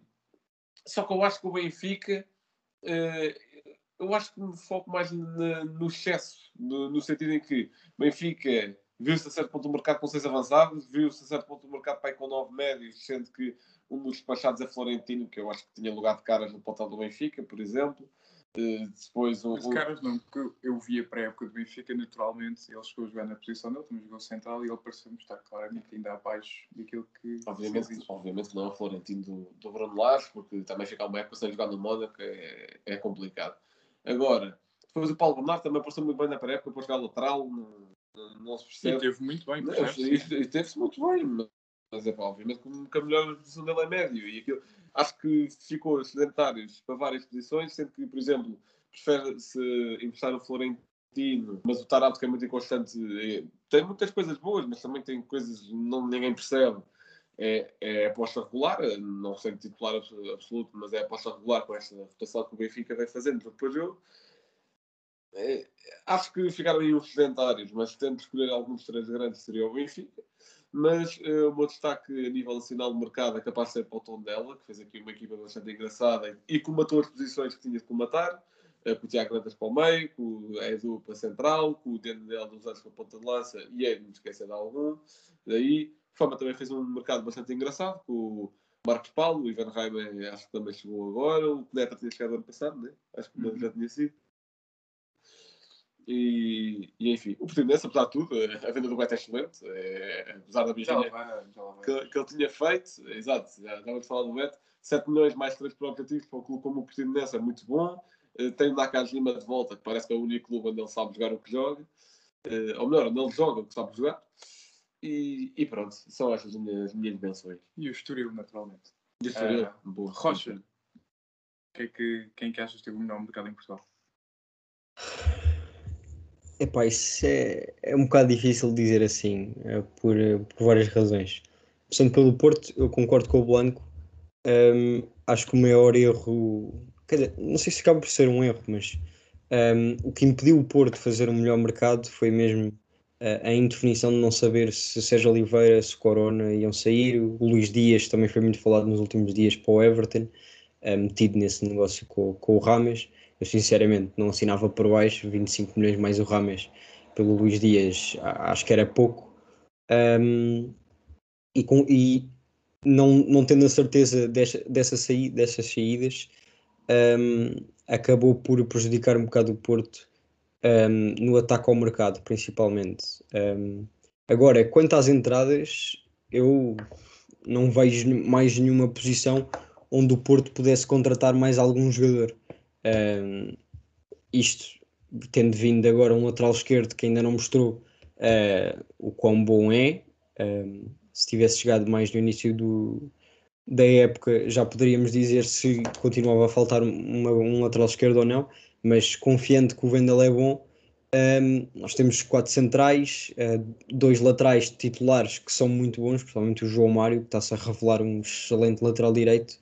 só que eu acho que o Benfica eh, eu acho que me foco mais na- no excesso, no, no sentido em que Benfica viu-se a certo ponto do mercado com seis avançados, viu-se a certo ponto do mercado para aí com nove médios, sendo que um dos despachados é Florentino, que eu acho que tinha lugar de caras no portal do Benfica, por exemplo. Eh, depois Mas um- caras não, porque eu- via para a época do Benfica, naturalmente, ele chegou a jogar na posição dele, também jogou central e ele pareceu-me estar claramente ainda abaixo daquilo que Obviamente, obviamente não é o Florentino do, do Bruno Lage, porque também ficar uma época sem jogar no Mónaco é, é complicado. Agora, depois o Paulo Bernardo também apareceu muito bem na pré-época para jogar lateral, não, não, não se E percebe. teve muito bem, Não, percebes? E, e teve-se muito bem, mas, é pá, obviamente que que a melhor posição dele é médio. E aquilo, acho que ficou sedentários para várias posições, sendo que, por exemplo, prefere-se emprestar o Florentino, mas o Tarado, que é muito inconstante, é- tem muitas coisas boas, mas também tem coisas que não, ninguém percebe. É, é aposta regular, não sendo titular abs- absoluto, mas é aposta regular com esta rotação que o Benfica vem fazendo por jogo. É, acho que ficaram aí uns sedentários, mas tento escolher alguns três grandes seria o Benfica. Mas eh, o meu destaque a nível nacional de mercado é capaz de ser para o Tondela, que fez aqui uma equipa bastante engraçada e comatou as posições que tinha de comatar, eh, com o Tiago Dantas para o meio, com o Edu para a central, com o Dendel dos anos para a ponta de lança e é, não me esquecer de algum. Daí, Fama também fez um mercado bastante engraçado, com o Marcos Paulo, o Ivan Reimer acho que também chegou agora, o Cuneta tinha chegado ano passado, né? acho que o já tinha sido. E, e, enfim, o Portimonense, apesar de tudo, a venda do Beto é excelente, é, apesar da vai. que, que ele tinha feito, exato, já, já vamos falar do Beto, 7 milhões mais 3 para objetivos para um clube como o Portimonense é muito bom, Eh, tem o Nakaz Lima de volta, que parece que é o único clube onde ele sabe jogar o que joga, Eh, ou melhor, onde ele joga o que sabe jogar, e, e pronto, são estas as minhas, minhas menções. E o Estoril, naturalmente. E o Estoril, Ah, boa. Rocha. Que é que, quem que achas que teve o melhor mercado em Portugal? Epá, isso é, é um bocado difícil dizer assim, eh, por, por várias razões. Começando pelo Porto, eu concordo com o Blanco. Ahm, acho que o maior erro, quer dizer, não sei se acaba por ser um erro, mas ahm, o que impediu o Porto de fazer um melhor mercado foi mesmo eh, a indefinição de não saber se Sérgio Oliveira, se Corona iam sair. O Luís Dias também foi muito falado nos últimos dias para o Everton, eh, metido nesse negócio com, com o Rames. Eu sinceramente não assinava por baixo 25 milhões mais o Rames pelo Luís Dias, acho que era pouco. Um, e, com, e não, não tendo a certeza dessa, dessa saí, dessas saídas, um, acabou por prejudicar um bocado o Porto um, no ataque ao mercado, principalmente. Agora, quanto às entradas, eu não vejo mais nenhuma posição onde o Porto pudesse contratar mais algum jogador. Um, isto tendo vindo agora um lateral esquerdo que ainda não mostrou uh, o quão bom é. Um, se tivesse chegado mais no início do, da época já poderíamos dizer se continuava a faltar uma, um lateral esquerdo ou não, mas confiante que o Vendel é bom, um, nós temos quatro centrais, uh, dois laterais titulares que são muito bons, principalmente o João Mário, que está-se a revelar um excelente lateral direito.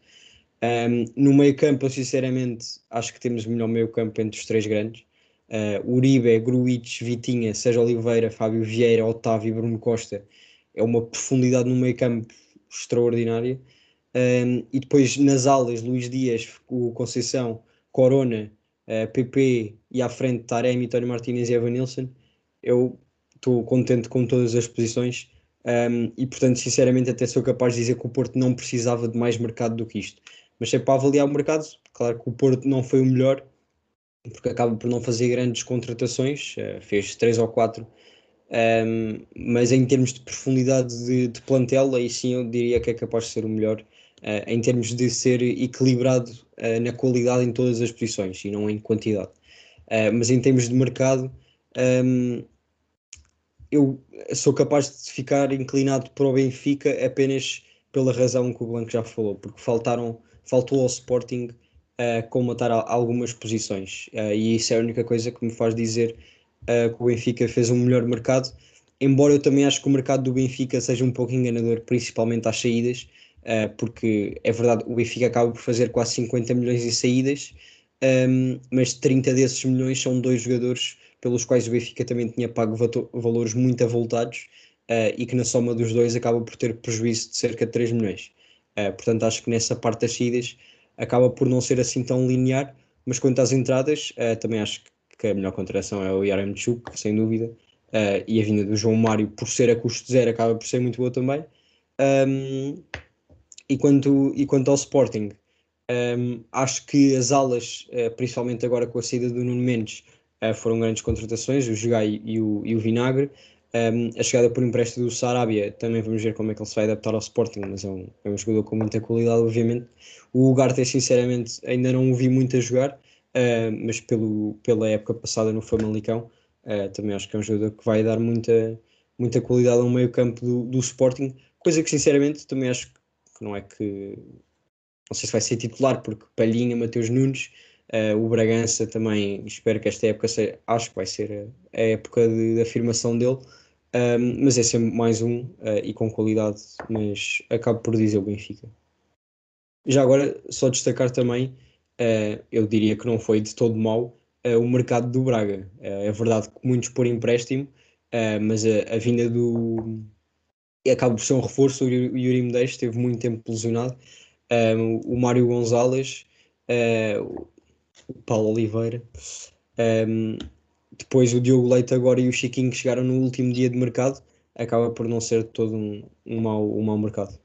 Um, no meio campo, eu sinceramente acho que temos o melhor meio campo entre os três grandes. Uh, Uribe, Gruitch, Vitinha, Sérgio Oliveira, Fábio Vieira, Otávio e Bruno Costa. É uma profundidade no meio campo extraordinária. Um, e depois nas alas, Luís Dias, o Conceição, Corona, uh, PP e à frente Taremi, Tony Martinez e Evan Nilsson. Eu estou contente com todas as posições um, e, portanto, sinceramente, até sou capaz de dizer que o Porto não precisava de mais mercado do que isto. Mas se é para avaliar o mercado, claro que o Porto não foi o melhor, porque acaba por não fazer grandes contratações, uh, fez três ou quatro, um, mas em termos de profundidade de, de, plantel, aí sim eu diria que é capaz de ser o melhor, uh, em termos de ser equilibrado uh, na qualidade em todas as posições e não em quantidade. mas em termos de mercado, um, eu sou capaz de ficar inclinado para o Benfica apenas pela razão que o Blanco já falou, porque faltaram, faltou ao Sporting uh, comatar algumas posições. Uh, e isso é a única coisa que me faz dizer uh, que o Benfica fez um melhor mercado. Embora eu também acho que o mercado do Benfica seja um pouco enganador, principalmente às saídas, uh, porque é verdade, o Benfica acaba por fazer quase 50 milhões em saídas, um, ehm, mas 30 desses milhões são dois jogadores pelos quais o Benfica também tinha pago valores muito avultados uh, e que na soma dos dois acaba por ter prejuízo de cerca de 3 milhões. Uh, portanto, acho que nessa parte das saídas acaba por não ser assim tão linear, mas quanto às entradas, uh, também acho que a melhor contratação é o Yaremchuk, sem dúvida, uh, e a vinda do João Mário, por ser a custo zero, acaba por ser muito boa também. Um, e, quanto, e quanto ao Sporting, um, acho que as alas, uh, principalmente agora com a saída do Nuno Mendes, foram grandes contratações, o Jogai e o, e o Vinagre. Um, a chegada por empréstimo do Sarabia, também vamos ver como é que ele se vai adaptar ao Sporting, mas é um, é um jogador com muita qualidade, obviamente. O Ugarte, sinceramente, ainda não o vi muito a jogar, uh, mas pelo, pela época passada no Famalicão, uh, também acho que é um jogador que vai dar muita, muita qualidade ao meio campo do, do Sporting, coisa que, sinceramente, também acho que não é que. Não sei se vai ser titular, porque Palhinha, Mateus Nunes, Uh, o Bragança também, espero que esta época seja, acho que vai ser a, época de, de, afirmação dele, um, mas é sempre mais um uh, e com qualidade, mas acabo por dizer o Benfica. Já agora, só destacar também, uh, eu diria que não foi de todo mau uh, o mercado do Braga. é verdade que muitos por empréstimo, mas a, a, vinda do. acaba por ser um reforço. O Yuri Medeiros esteve muito tempo lesionado. O Mário Gonzalez, o Paulo Oliveira. Um, depois o Diogo Leite agora e o Chiquinho que chegaram no último dia de mercado, acaba por não ser todo um, um, mau, um mau mercado.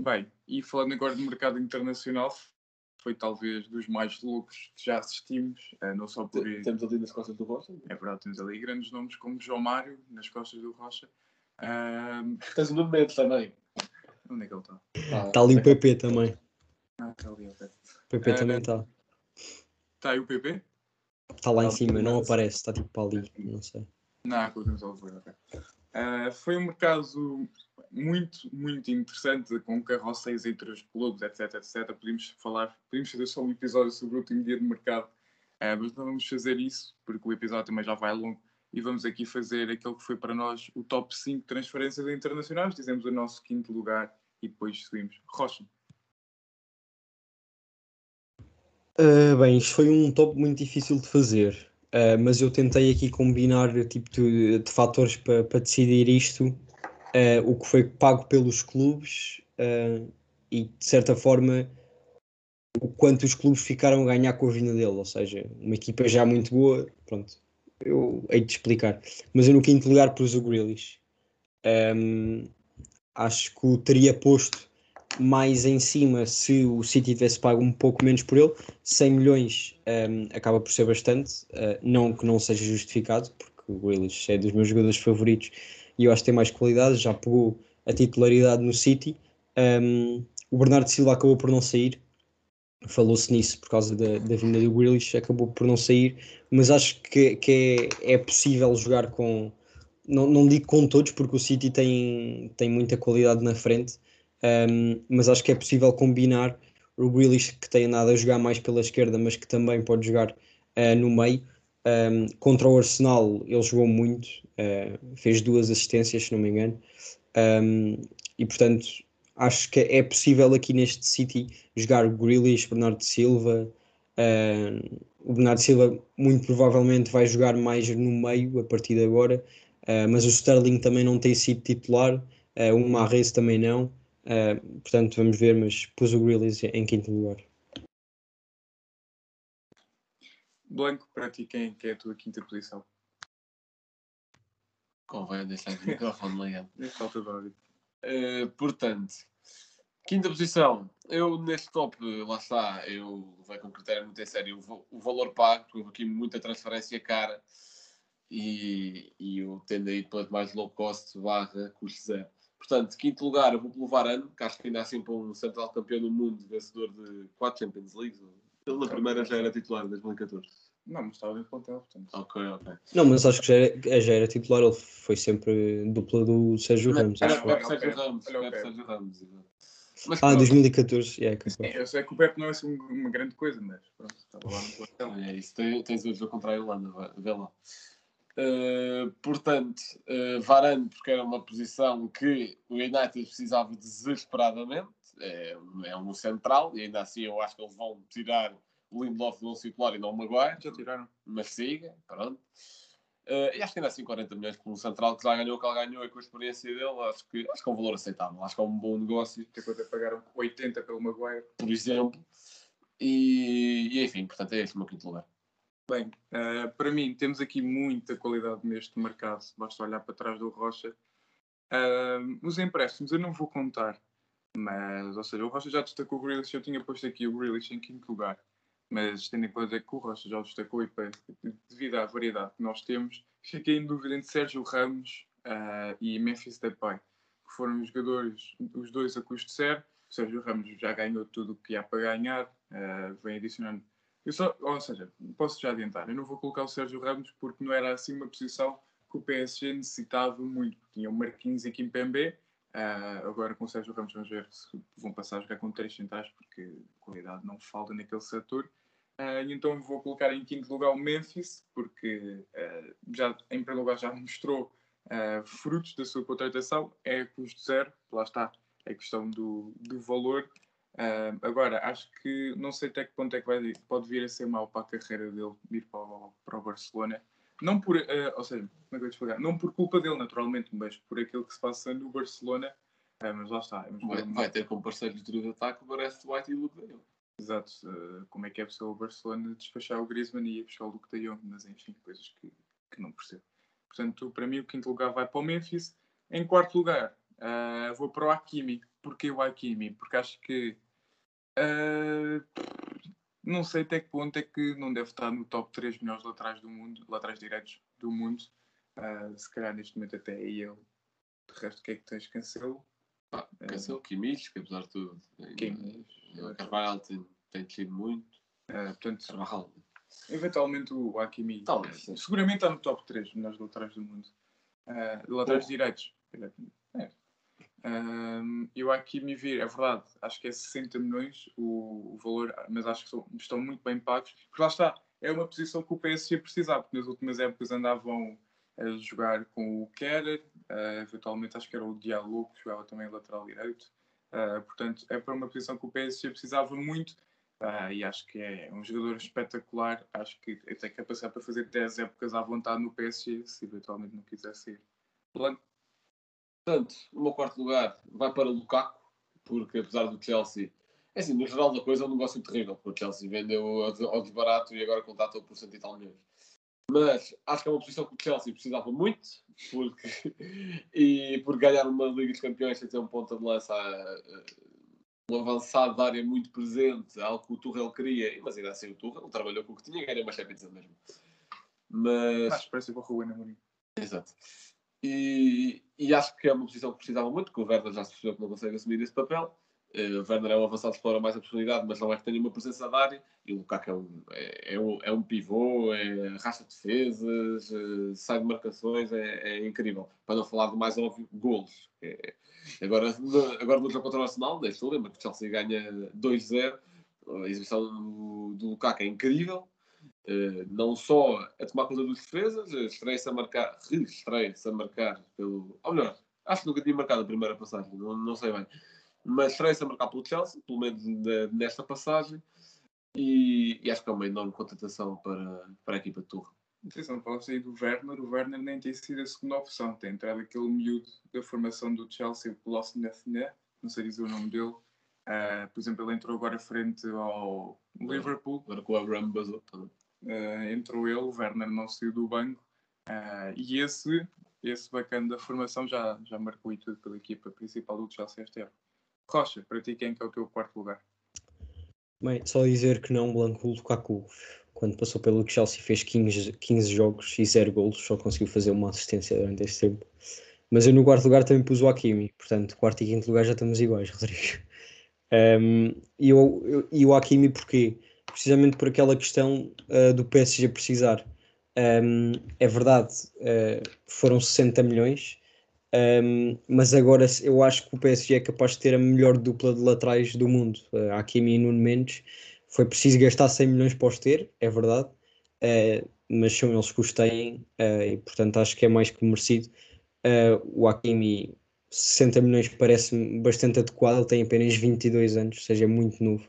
Bem, e falando agora do mercado internacional, foi talvez dos mais loucos que já assistimos, eh, não só por... Temos ali nas costas do Rocha? É verdade, temos ali grandes nomes como João Mário, nas costas do Rocha. Um... Tens o nome também. Onde é que ele está? Está tá ali o PP também. Ah, está ali. O PP uh, também está. Está aí o PP? Está lá em cima, não aparece, está tipo ali, não sei. Não, colocamos ao ok. Uh, foi um mercado muito, muito interessante, com carroceiros entre os clubes, etc, etc. Podíamos falar, podíamos fazer só um episódio sobre o último dia de mercado, uh, mas não vamos fazer isso, porque o episódio também já vai longo, e vamos aqui fazer aquele que foi para nós o top 5 transferências internacionais, dizemos o nosso quinto lugar e depois subimos. Rocha. Uh, bem, isto foi um top muito difícil de fazer, uh, mas eu tentei aqui combinar tipo de, de fatores para pa decidir isto, uh, o que foi pago pelos clubes e de certa forma o quanto os clubes ficaram a ganhar com a vinda dele, ou seja, uma equipa já muito boa, pronto, eu hei de explicar. Mas eu no quinto lugar pus o Grealish. Um, acho que o teria posto mais em cima se o City tivesse pago um pouco menos por ele. 100 milhões um, acaba por ser bastante, uh, não que não seja justificado, porque o Willis é dos meus jogadores favoritos e eu acho que tem mais qualidade, já pegou a titularidade no City. Um, o Bernardo Silva acabou por não sair, falou-se nisso por causa da, da vinda do Grealish, acabou por não sair, mas acho que, que é, é possível jogar com, não, não digo com todos, porque o City tem, tem muita qualidade na frente, Um, mas acho que é possível combinar o Grealish que tem andado a jogar mais pela esquerda, mas que também pode jogar uh, no meio. Um, contra o Arsenal ele jogou muito, uh, fez duas assistências, se não me engano, um, e portanto acho que é possível aqui neste City jogar Grealish, Bernardo Silva. Uh, o Bernardo Silva muito provavelmente vai jogar mais no meio a partir de agora, mas o Sterling também não tem sido titular, o Mahrez também não. Uh, portanto, vamos ver, mas pus o Grealish em quinto lugar. Blanco, para ti, quem é a tua quinta posição? Convém deixar o microfone ligado. <laughs> Falta de óbvio. Uh, portanto, quinta posição. Eu neste top, lá está, eu vai com critério muito em sério o, o valor pago, porque houve aqui muita transferência cara e, e eu tendo aí para mais low cost barra custo zero. Portanto, quinto lugar, eu vou pelo Varane, que acho que ainda assim para um central campeão do mundo, vencedor de 4 Champions League. Ele na primeira já era titular em 2014. Não, mas estava em plantel, portanto. Ok, ok. Não, mas acho que já era, já era titular, ele foi sempre dupla do Sérgio Ramos. Era. Pepe Sérgio ok. Ramos. Pepe ok. Sérgio Ramos, exato. Mas Ah, pronto, 2014, é, capaz. Sim, eu sei que o Pepe não é assim uma grande coisa, mas pronto, estava lá no plantel. É isso, tem- tens o jogo contra a Irlanda, vê lá. Uh, portanto, uh, Varane, porque era uma posição que o United precisava desesperadamente, é, é um central, e ainda assim eu acho que eles vão tirar o Lindelof do titular e não o Maguire, Já tiraram. mas siga, pronto. Uh, e acho que ainda assim 40 milhões por um central que já ganhou o que ele ganhou e com a experiência dele, acho que, acho que é um valor aceitável, acho que é um bom negócio Que até pagaram 80 pelo Maguire. por exemplo. E, e, enfim, portanto, é este o meu quinto lugar. Bem, eh, para mim, temos aqui muita qualidade neste mercado, basta olhar para trás do Rocha. Eh, os empréstimos eu não vou contar, mas, ou seja, o Rocha já destacou o Grealish, eu tinha posto aqui o Grealish em quinto lugar, mas tendo em conta que o Rocha já destacou e devido à variedade que nós temos, fiquei em dúvida entre Sérgio Ramos eh, e Memphis Depay, que foram os jogadores, os dois a custo zero. O Sérgio Ramos já ganhou tudo o que há para ganhar, vem adicionando eu só, ou seja, posso já adiantar, eu não vou colocar o Sérgio Ramos porque não era assim uma posição que o PSG necessitava muito. Tinha o Marquinhos e Kimpembe, ah, agora com o Sérgio Ramos vamos ver se vão passar a jogar com três centrais porque qualidade não falta naquele setor. E então vou colocar em quinto lugar o Memphis, porque ah, já, em primeiro lugar já mostrou ah, frutos da sua contratação, é custo zero, lá está, é questão do, do valor. Ah, agora, acho que não sei até que ponto é que vai, pode vir a ser mau para a carreira dele ir para o, para o Barcelona. Não por, ah, ou seja, como é que eu explicar? Não por culpa dele, naturalmente, mas por aquilo que se passa no Barcelona. Ah, mas lá está. Vai, vai ter como parceiros de trio de ataque o Gareth White e o Luke Jong. Exato. como é que é possível o Barcelona despachar o Griezmann e ir buscar o Luke de Jong, mas enfim, coisas que, que não percebo. Portanto, para mim, o quinto lugar vai para o Memphis. Em quarto lugar, vou para o Hakimi. Porquê o Hakimi? Porque acho que ah, não sei até que ponto é que não deve estar no top 3 melhores laterais do mundo, laterais direitos do mundo. Ah, se calhar neste momento até é ele. De resto, o que é que tens? Cancelo? Pá, Cancelo Kimmich, que apesar de tudo, Kimmich. o Carvalho tem, tem descido muito. Ah, portanto, Carvalho. eventualmente o Hakimi. Talvez. Seguramente está no top 3 melhores laterais do mundo. Ah, laterais Oh. direitos. É. Ahm, e o Hakimi vir, é verdade, acho que é 60 milhões o, o valor, mas acho que estão muito bem pagos. Porque lá está, é uma posição que o PSG precisava, porque nas últimas épocas andavam a jogar com o Kerer, ah, eventualmente acho que era o Diallo que jogava também lateral direito. Ah, portanto, é para uma posição que o PSG precisava muito. Ah, e acho que é um jogador espetacular. Acho que tem capacidade para fazer 10 épocas à vontade no PSG, se eventualmente não quiser sair. Blanco, Portanto, o meu quarto lugar vai para Lukaku, porque apesar do Chelsea, é assim, no geral da coisa é um negócio terrível, porque o Chelsea vendeu ao desbarato e agora contratou por cento e tal milhões. Mas acho que é uma posição que o Chelsea precisava muito, porque, <laughs> e por ganhar uma Liga dos Campeões sem ter um ponta de lança, eh, um avançado da área muito presente, algo que o Tuchel queria, mas ainda assim o Tuchel trabalhou com o que tinha e ganhou uma Champions mesmo. Mas, acho que parece com o Amorim. Exato. E, e acho que é uma posição que precisava muito, que o Werner já se percebeu que não consegue assumir esse papel. Uh, Werner é um avançado que explora mais a oportunidade, mas não é que tenha uma presença da área. E o Lukaku é um, é, é um, é um pivô, é, arrasta defesas, uh, sai de marcações, é, é, incrível. Para não falar do mais óbvio, golos. É, agora, no, agora no jogo contra o Arsenal, deixa lembra que o Chelsea ganha 2-0. A exibição do, do Lukaku é incrível. Uh, não só a tomar conta dos defesas, estreia-se a marcar, estreia-se a marcar pelo. Ou melhor, acho que nunca tinha marcado a primeira passagem, não, não sei bem. Mas estreia-se a marcar pelo Chelsea, pelo menos nesta passagem, e, e, acho que é uma enorme contratação para, para a equipa de Turra. Atenção, para sair do Werner, o Werner nem tem sido a segunda opção, tem entrado aquele miúdo da formação do Chelsea, o Lost não sei dizer o nome dele. Uh, por exemplo, ele entrou agora frente ao Liverpool. Agora com o Abraham Basou. Uh, entrou ele, o Werner não saiu do banco. Uh, e esse, esse bacana da formação já, já marcou e tudo pela equipa principal do Chelsea este ano. Rocha, para ti quem é, que é o teu quarto lugar? Bem, só dizer que não, Blanco Lukaku, quando passou pelo Chelsea, fez 15, 15 jogos e 0 golos, só conseguiu fazer uma assistência durante esse tempo. Mas eu no quarto lugar também pus o Hakimi, portanto, quarto e quinto lugar já estamos iguais, <laughs> Rodrigo. Um, e, eu, eu, e o Hakimi porquê? Precisamente por aquela questão uh, do PSG precisar. Um, é verdade, uh, foram 60 milhões, um, mas agora eu acho que o PSG é capaz de ter a melhor dupla de laterais do mundo. Uh, Hakimi e Nuno Mendes. Foi preciso gastar 100 milhões para os ter, é verdade, uh, mas são eles que os têm e, portanto, acho que é mais que merecido. o Hakimi, 60 milhões parece-me bastante adequado, ele tem apenas 22 anos, ou seja, é muito novo.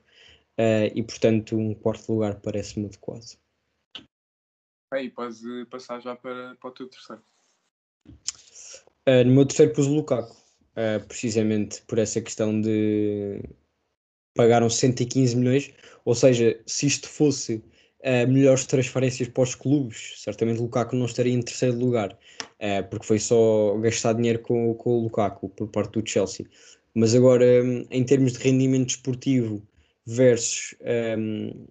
Uh, e portanto um quarto lugar parece-me adequado. Aí podes passar já para, para o teu terceiro. Uh, no meu terceiro pus o Lukaku, uh, precisamente por essa questão de pagaram 115 milhões, ou seja, se isto fosse uh, melhores transferências para os clubes, certamente o Lukaku não estaria em terceiro lugar, porque foi só gastar dinheiro com, com o Lukaku por parte do Chelsea. Mas agora, um, em termos de rendimento esportivo, versus um,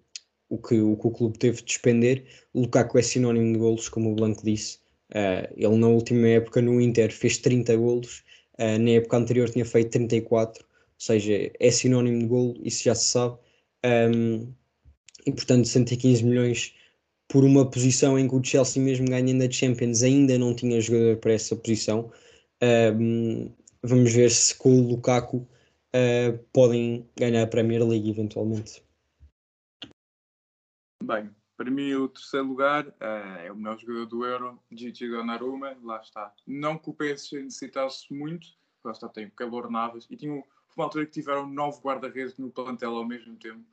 o, que, o que o clube teve de despender. O Lukaku é sinónimo de golos, como o Blanco disse. Uh, ele na última época no Inter fez 30 golos, uh, na época anterior tinha feito 34, ou seja, é sinónimo de golo, isso já se sabe. Um, e portanto, 115 milhões por uma posição em que o Chelsea, mesmo ganhando a Champions, ainda não tinha jogador para essa posição. Um, vamos ver se com o Lukaku uh, podem ganhar a Premier League eventualmente. Bem, para mim o terceiro lugar uh, é o melhor jogador do Euro, Gigi Donnarumma, lá está. Não que o PSG necessitasse muito, lá está, tem o calor Navas, e tinha uma altura que tiveram nove guarda-redes no plantel ao mesmo tempo.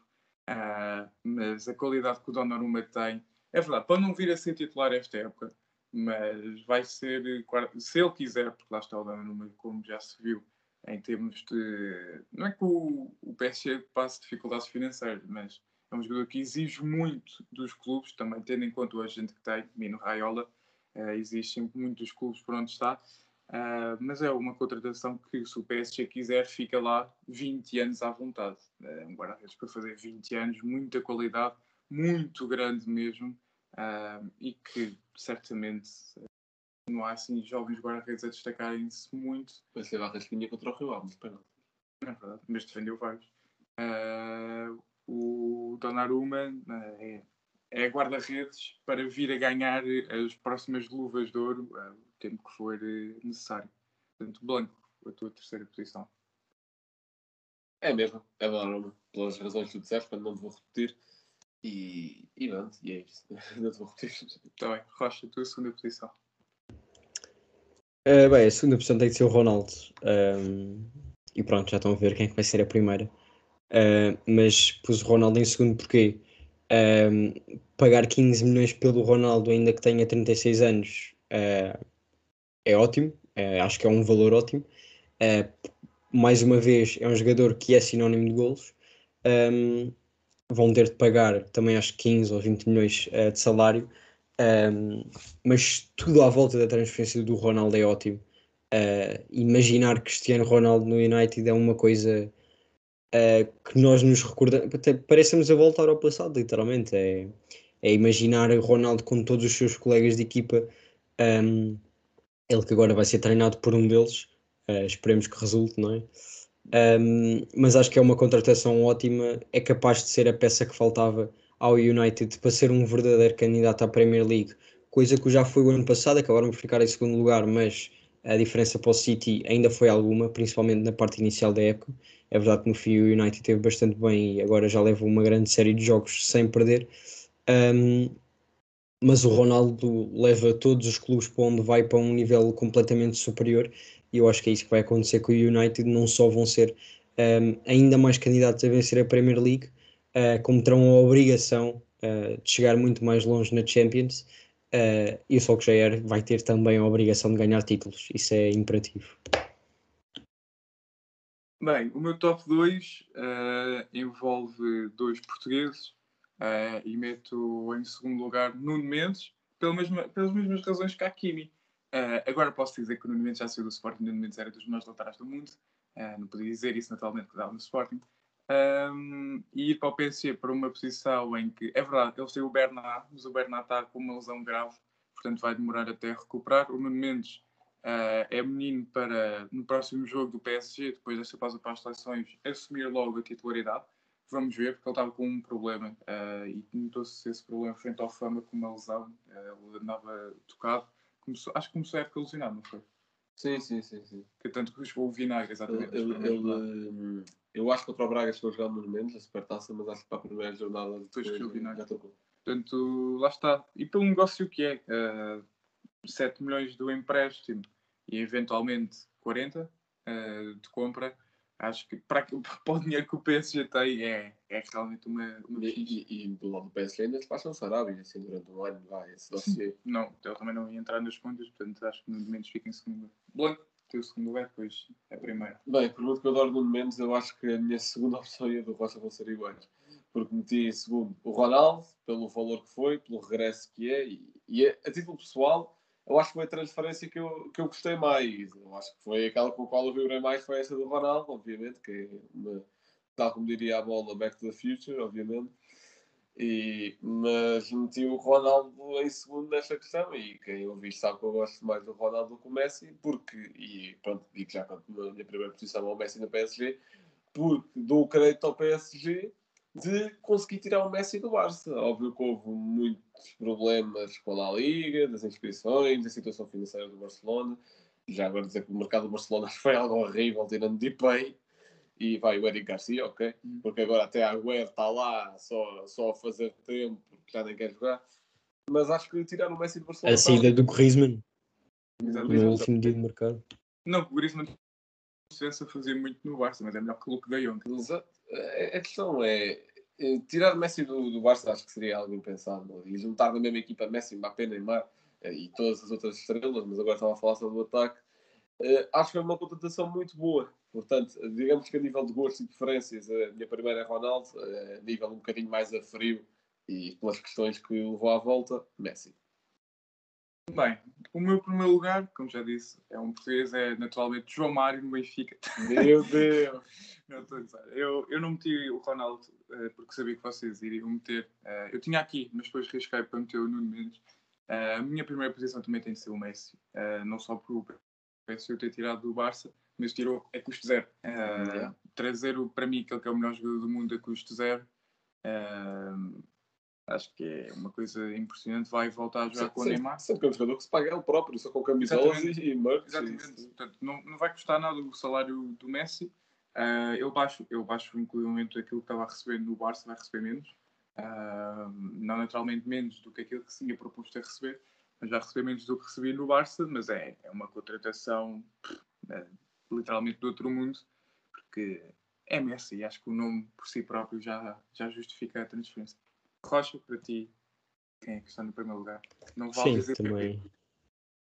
Uh, mas a qualidade que o Donnarumma tem, é verdade, pode não vir a ser titular esta época, mas vai ser, se ele quiser, porque lá está o Donnarumma, como já se viu, em termos de. Não é que o, o PSG passe dificuldades financeiras, mas é um jogador que exige muito dos clubes, também tendo em conta o agente que tem, Mino Raiola, uh, exige sempre muito dos clubes por onde está. Uh, mas é uma contratação que, se o PSG quiser, fica lá 20 anos à vontade. É um guarda-redes para fazer 20 anos, muita qualidade, muito grande mesmo, uh, e que certamente não há assim jovens guarda-redes a destacarem-se muito. Mas teve a rasquinha contra o Rio Ave. É verdade, mas defendeu vários. Uh, o Donnarumma uh, é, é guarda-redes para vir a ganhar as próximas luvas de ouro uh, o tempo que for necessário. Portanto, Blanco, a tua terceira posição. É mesmo, é Donnarumma, pelas razões que tu disseste, não te vou repetir. E, e pronto, e é isso. <laughs> não te vou repetir. Está bem, Rocha, a tua segunda posição. Uh, bem, a segunda opção tem que ser o Ronaldo. Um, e pronto, já estão a ver quem é que vai ser a primeira. Uh, mas pus o Ronaldo em segundo porque um, pagar 15 milhões pelo Ronaldo, ainda que tenha 36 anos, uh, é ótimo. acho que é um valor ótimo. mais uma vez, é um jogador que é sinónimo de golos. Um, vão ter de pagar também acho 15 ou 20 milhões de salário um, mas tudo à volta da transferência do Ronaldo é ótimo. Uh, imaginar Cristiano Ronaldo no United é uma coisa uh, que nós nos recordamos, parecemos a voltar ao passado, literalmente. É, é imaginar Ronaldo com todos os seus colegas de equipa, um, ele que agora vai ser treinado por um deles, uh, esperemos que resulte, não é? Um, mas acho que é uma contratação ótima, é capaz de ser a peça que faltava ao United para ser um verdadeiro candidato à Premier League, coisa que já foi o ano passado, acabaram por ficar em segundo lugar, mas a diferença para o City ainda foi alguma, principalmente na parte inicial da época. É verdade que no fim o United teve bastante bem e agora já leva uma grande série de jogos sem perder. Um, mas o Ronaldo leva todos os clubes para onde vai para um nível completamente superior e eu acho que é isso que vai acontecer com o United. Não só vão ser um, ainda mais candidatos a vencer a Premier League, uh, como terão a obrigação uh, de chegar muito mais longe na Champions. Uh, e o Solskjaer vai ter também a obrigação de ganhar títulos, isso é imperativo. Bem, o meu top 2 envolve dois portugueses, Uh, e meto em segundo lugar Nuno Mendes, pela pelas mesmas razões que a Kimi. Uh, agora posso dizer que o Nuno Mendes já saiu do Sporting, o Nuno Mendes era dos melhores laterais do mundo, uh, não podia dizer isso naturalmente que dava no Sporting. Um, e ir para o PSG para uma posição em que, é verdade, eles têm o Bernat, mas o Bernat está com uma lesão grave, portanto vai demorar até recuperar. O Nuno Mendes é menino para, no próximo jogo do PSG, depois desta pausa para as seleções, assumir logo a titularidade vamos ver, porque ele estava com um problema uh, e notou-se esse problema frente ao Fama com uma lesão. Uh, ele andava tocado. Começou, acho que começou a época lesionado, não foi? Sim, sim, sim. sim. Que tanto que o vinagre, exatamente. Ele, ele, ele, eu acho que contra o Braga chegou a jogar no menos, a supertaça, mas acho que para a primeira jornada depois que o vinagre. Portanto, lá está. E pelo negócio que é, uh, eh, 7 milhões do empréstimo e eventualmente 40 uh, de compra, acho que para, <laughs> para o dinheiro que o PSG tem é, é realmente uma, uma e, e, e, do lado do PSG ainda se passam Sarabia assim durante um ano vai esse dossiê. Não, ele também não ia entrar nas contas portanto acho que no Mendes fica em segundo Blanco tem o segundo lugar depois é primeiro. Bem, por muito que eu adoro no Mendes eu acho que a minha segunda <laughs> opção e a do Rocha vão ser iguais. Porque meti em segundo o Ronaldo pelo valor que foi, pelo regresso que é e, e a, a título pessoal eu acho que foi a transferência que eu, que eu gostei mais. Eu acho que foi aquela com a qual eu vibrei mais, foi essa do Ronaldo, obviamente, que é tal como diria a bola, Back to the Future, obviamente. E, mas meti o Ronaldo em segundo nesta questão e quem ouvi sabe que eu gosto mais do Ronaldo do que o Messi, porque, e pronto, digo já quando na minha primeira posição ao Messi na PSG, porque dou crédito ao PSG de conseguir tirar o Messi do Barça. Óbvio que houve muitos problemas com a La Liga, das inscrições, da situação financeira do Barcelona. Já agora dizer que o mercado do Barcelona <laughs> foi algo horrível, tirando de Pay. E vai o Eric Garcia, ok? Hum. Porque agora até a Agüero está lá só, só a fazer tempo, porque já nem quer jogar. Mas acho que tirar o Messi do Barcelona... A saída do Griezmann. No último dia de mercado. Não, o Griezmann a fazer muito no Barça, mas é melhor que o Luke de Jong. Exato. A questão é tirar Messi do, do Barça acho que seria algo impensável. E juntar na mesma equipa Messi, Mbappé, Neymar eh, e todas as outras estrelas, mas agora estava a falar sobre o ataque eh, acho que é uma contratação muito boa. Portanto, digamos que a nível de gostos e preferências a minha primeira é Ronaldo a nível um bocadinho mais a frio e pelas questões que levou à volta, Messi. Bem, o meu primeiro lugar, como já disse, é um português, é naturalmente João Mário no Benfica. Meu Deus! <laughs> não, estou a dizer. Eu, eu não meti o Ronaldo uh, porque sabia que vocês iriam meter. Uh, eu tinha aqui, mas depois risquei para meter o Nuno Mendes. Uh, a minha primeira posição também tem de ser o Messi. não só por o Messi eu ter tirado do Barça, mas tirou a custo zero. Yeah. Trazer para mim aquele que é o melhor jogador do mundo a custo zero Acho que é uma coisa impressionante. Vai voltar a jogar com o Neymar. Sempre que é um jogador que se paga ele próprio, só com camisolas Exatamente. e merch. Exatamente. Portanto, não, não vai custar nada o salário do Messi. Uh, eu baixo, eu baixo inclusive aquilo que estava a receber no Barça, vai receber menos. Uh, não naturalmente menos do que aquilo que se tinha proposto a receber, mas já receber menos do que recebi no Barça, mas é, é uma contratação é, literalmente do outro mundo, porque é Messi e acho que o nome por si próprio já, já justifica a transferência. Rocha, para ti, quem é que está no primeiro lugar? Não vale Sim, dizer também.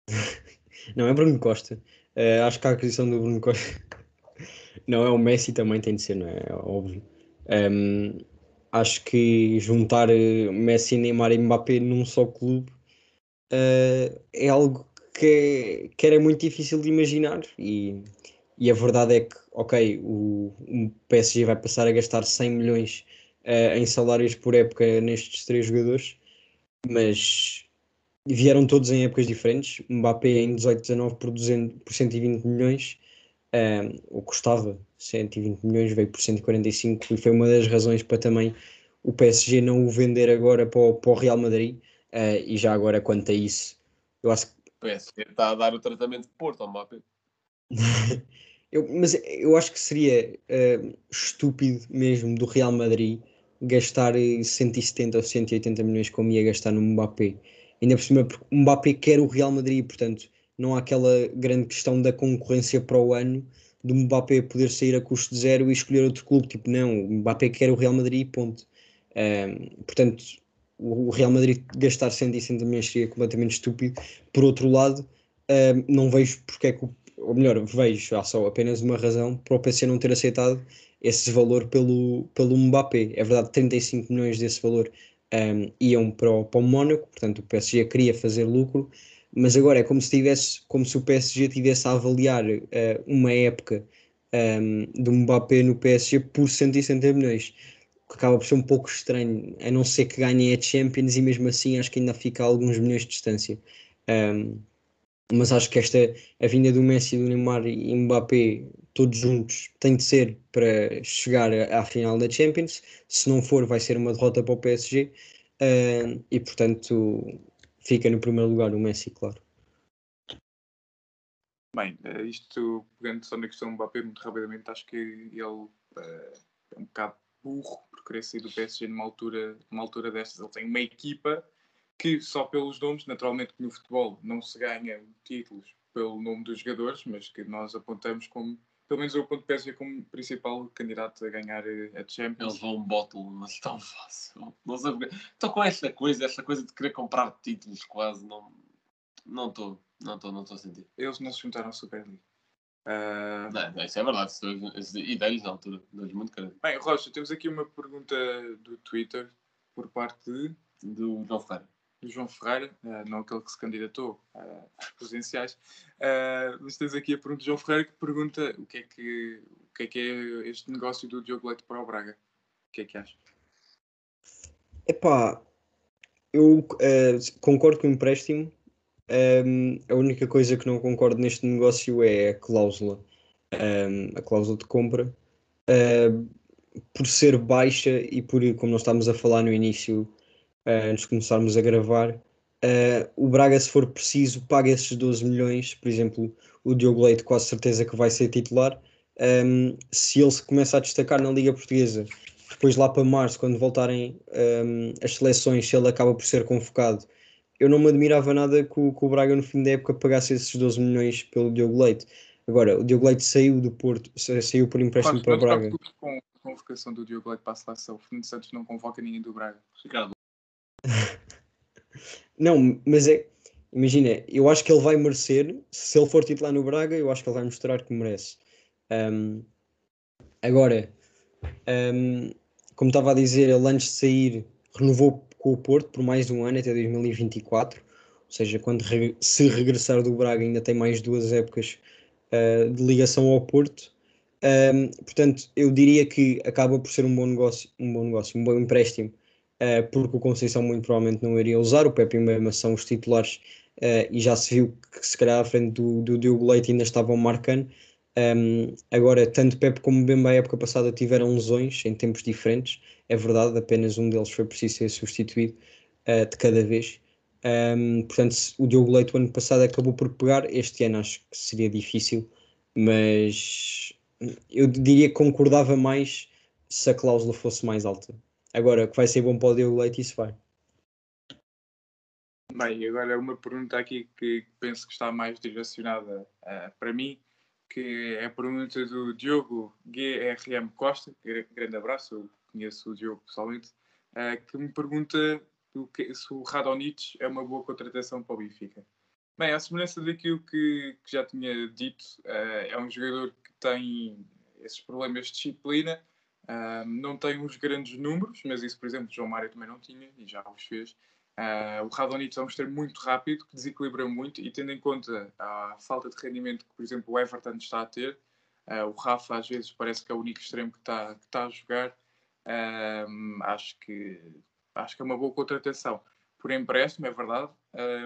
<laughs> não, é Bruno Costa. Uh, acho que a aquisição do Bruno Costa. <laughs> não, é o Messi também tem de ser, não é? é óbvio. Um, acho que juntar eh, Messi, Neymar e Mbappé num só clube uh, é algo que, que era muito difícil de imaginar e, e a verdade é que, ok, o, o PSG vai passar a gastar 100 milhões uh, em salários por época nestes três jogadores, mas vieram todos em épocas diferentes. Mbappé em 18-19 por, 200, por 120 milhões, um, o que custava 120 milhões, veio por 145 e foi uma das razões para também o PSG não o vender agora para o, para o Real Madrid. Uh, e já agora, quanto a isso, eu acho que. O PSG está a dar o tratamento de Porto ao Mbappé. <laughs> eu, mas eu acho que seria uh, estúpido mesmo do Real Madrid gastar 170 ou 180 milhões como ia gastar no Mbappé. Ainda por cima, porque o Mbappé quer o Real Madrid, portanto, não há aquela grande questão da concorrência para o ano do Mbappé poder sair a custo zero e escolher outro clube. Tipo, não, o Mbappé quer o Real Madrid, ponto. Portanto, o Real Madrid gastar 160 milhões seria completamente estúpido. Por outro lado, não vejo porque é que, ou melhor, vejo há só apenas uma razão para o PC não ter aceitado esse valor pelo, pelo Mbappé. É verdade, 35 milhões desse valor um, iam para o, para o Mónaco, portanto o PSG queria fazer lucro, mas agora é como se tivesse, como se o PSG tivesse a avaliar uh, uma época um, do Mbappé no PSG por 160 milhões, que acaba por ser um pouco estranho, a não ser que ganhem a Champions e mesmo assim acho que ainda fica a alguns milhões de distância. Um, mas acho que esta a vinda do Messi, do Neymar e Mbappé todos juntos tem de ser para chegar à final da Champions. Se não for, vai ser uma derrota para o PSG. Uh, e portanto, fica no primeiro lugar o Messi, claro. Bem, uh, isto pegando só na questão do Mbappé, muito rapidamente, acho que ele uh, é um bocado burro por querer sair do PSG numa altura, numa altura destas. Ele tem uma equipa que, só pelos nomes, naturalmente que no futebol não se ganha títulos pelo nome dos jogadores, mas que nós apontamos como pelo menos eu aponto PSG como principal candidato a ganhar eh, a Champions. Eles vão um bottle, mas tão fácil. Não sei porque... Estou com esta coisa, esta coisa de querer comprar títulos quase, não não estou, não estou, não estou a sentir. Eles não se juntaram à Super League. Uh... Não, não, isso é verdade, e deles na altura, deles muito crédito. Bem, Rocha, temos aqui uma pergunta do Twitter por parte de... do João Ferreira do João Ferreira, uh, não aquele que se candidatou uh, às presidenciais, uh, mas tens aqui a pergunta do João Ferreira que pergunta o que é que, o que, é, que é este negócio do Diogo Leite para o Braga. O que é que achas? Epá, eu uh, concordo com o empréstimo. Um, a única coisa que não concordo neste negócio é a cláusula, um, a cláusula de compra. Uh, por ser baixa e por, como nós estávamos a falar no início, uh, antes de começarmos a gravar, uh, o Braga, se for preciso, paga esses 12 milhões. Por exemplo, o Diogo Leite, quase certeza que vai ser titular. Um, se ele se começa a destacar na Liga Portuguesa, depois lá para março, quando voltarem um, as seleções, se ele acaba por ser convocado, eu não me admirava nada que o, que o Braga no fim da época pagasse esses 12 milhões pelo Diogo Leite. Agora, o Diogo Leite saiu do Porto, saiu por empréstimo para o Braga. Com a convocação do Diogo Leite para a seleção, o Fernando Santos não convoca ninguém do Braga. Ricardo, <laughs> não, mas é. Imagina, eu acho que ele vai merecer. Se ele for titular no Braga, eu acho que ele vai mostrar que merece. Um, agora, um, como estava a dizer, ele antes de sair renovou com o Porto por mais um ano até 2024. Ou seja, quando se regressar do Braga, ainda tem mais duas épocas uh, de ligação ao Porto. Um, portanto, eu diria que acaba por ser um bom negócio, um bom negócio, um bom empréstimo uh, porque o Conceição muito provavelmente não iria usar, o Pepe e o Mema são os titulares uh, e já se viu que se calhar à frente do, do Diogo Leite ainda estavam marcando. Um, agora, tanto Pepe como Bemba a época passada tiveram lesões em tempos diferentes, é verdade, apenas um deles foi preciso ser substituído uh, de cada vez. Um, portanto, o Diogo Leite o ano passado acabou por pegar, este ano acho que seria difícil, mas eu diria que concordava mais se a cláusula fosse mais alta. Agora, que vai ser bom para o Diogo Leite, isso vai. Bem, agora uma pergunta aqui que penso que está mais direcionada uh, para mim, que é a pergunta do Diogo GRM Costa, grande abraço, conheço o Diogo pessoalmente, uh, que me pergunta que, se o Radonich é uma boa contratação para o Benfica. Bem, à semelhança daquilo que, que já tinha dito, uh, é um jogador que tem esses problemas de disciplina, Uh, não tem uns grandes números, mas isso, por exemplo, João Mário também não tinha e já os fez. Uh, o Radonito é um extremo muito rápido, que desequilibra muito e tendo em conta a falta de rendimento que, por exemplo, o Everton está a ter, uh, o Rafa às vezes parece que é o único extremo que está, que está a jogar, acho, que, acho que é uma boa contratação. Por empréstimo, é verdade,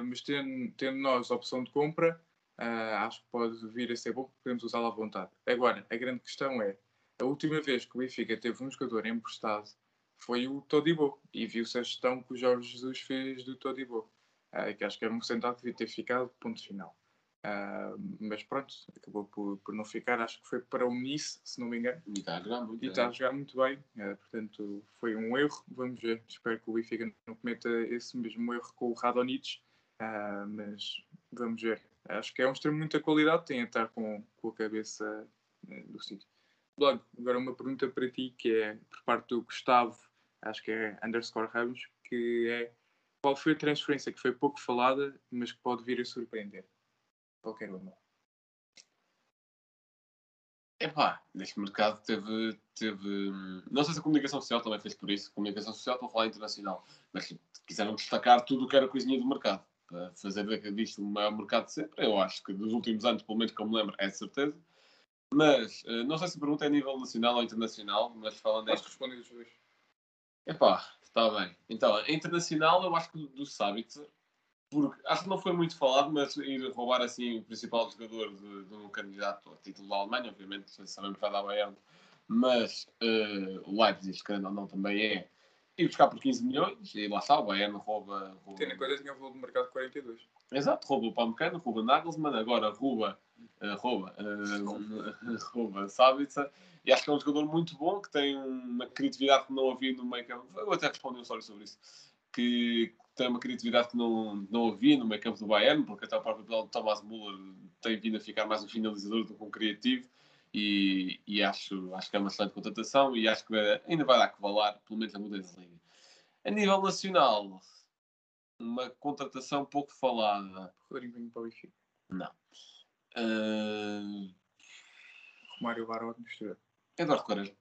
mas tendo, tendo nós a opção de compra, ah, acho que pode vir a ser bom, podemos usá-lo à vontade. Agora, a grande questão é, a última vez que o Benfica teve um jogador emprestado foi o Todibo, e viu-se a gestão que o Jorge Jesus fez do Todibo, ah, que acho que era um central que devia ter ficado, ponto final. Ah, mas pronto, acabou por, por não ficar, acho que foi para o Nice, se não me engano, E está a jogar muito. a jogar muito bem, eh, portanto foi um erro. Vamos ver, espero que o Benfica não cometa esse mesmo erro com o Radonjic, ah, mas vamos ver. Acho que é um extremo de muita qualidade, tem a estar com, com a cabeça eh, do sítio. Logo, agora uma pergunta para ti, que é por parte do Gustavo, acho que é underscore Ramos, que é qual foi a transferência que foi pouco falada, mas que pode vir a surpreender? Qualquer uma. Epá, neste mercado teve, teve. Não sei se a comunicação social também fez por isso. Comunicação social, estou a falar internacional. Mas quiseram destacar tudo o que era coisinha do mercado. Para fazer disto o maior mercado de sempre. Eu acho que dos últimos anos, pelo menos que eu me lembro, é de certeza. Mas eh, não sei se a pergunta é a nível nacional ou internacional, mas falando em Posso responder os dois? Epá, está bem. Então, a internacional, eu acho que do Sabitzer, porque acho que não foi muito falado, mas ir roubar assim o principal jogador de, de um candidato ao título da Alemanha, obviamente, sabemos que vai dar Bayern, mas eh, o Leipzig, querendo ou não, também é ir buscar por 15 milhões, e lá está, o Bayern rouba. rouba Tendo em conta que tinha um valor de mercado de 42. Exato, rouba o Pamecano, rouba Nagelsmann, agora rouba, eh, rouba, eh, <laughs> rouba Sabitzer. E acho que é um jogador muito bom, que tem uma criatividade que não havia no meio campo. Eu até respondi um story sobre isso. Que tem uma criatividade que não, não havia no meio campo do Bayern, porque até o próprio de Thomas Müller tem vindo a ficar mais um finalizador do que um criativo. E, e acho, acho que é uma excelente contratação e acho que ainda vai dar que valer, pelo menos na Bundesliga. A nível nacional, uma contratação pouco falada. Rodrigo para o Benfica. Não. Uh, Mário Barão Estrela. Eduardo Quaresma.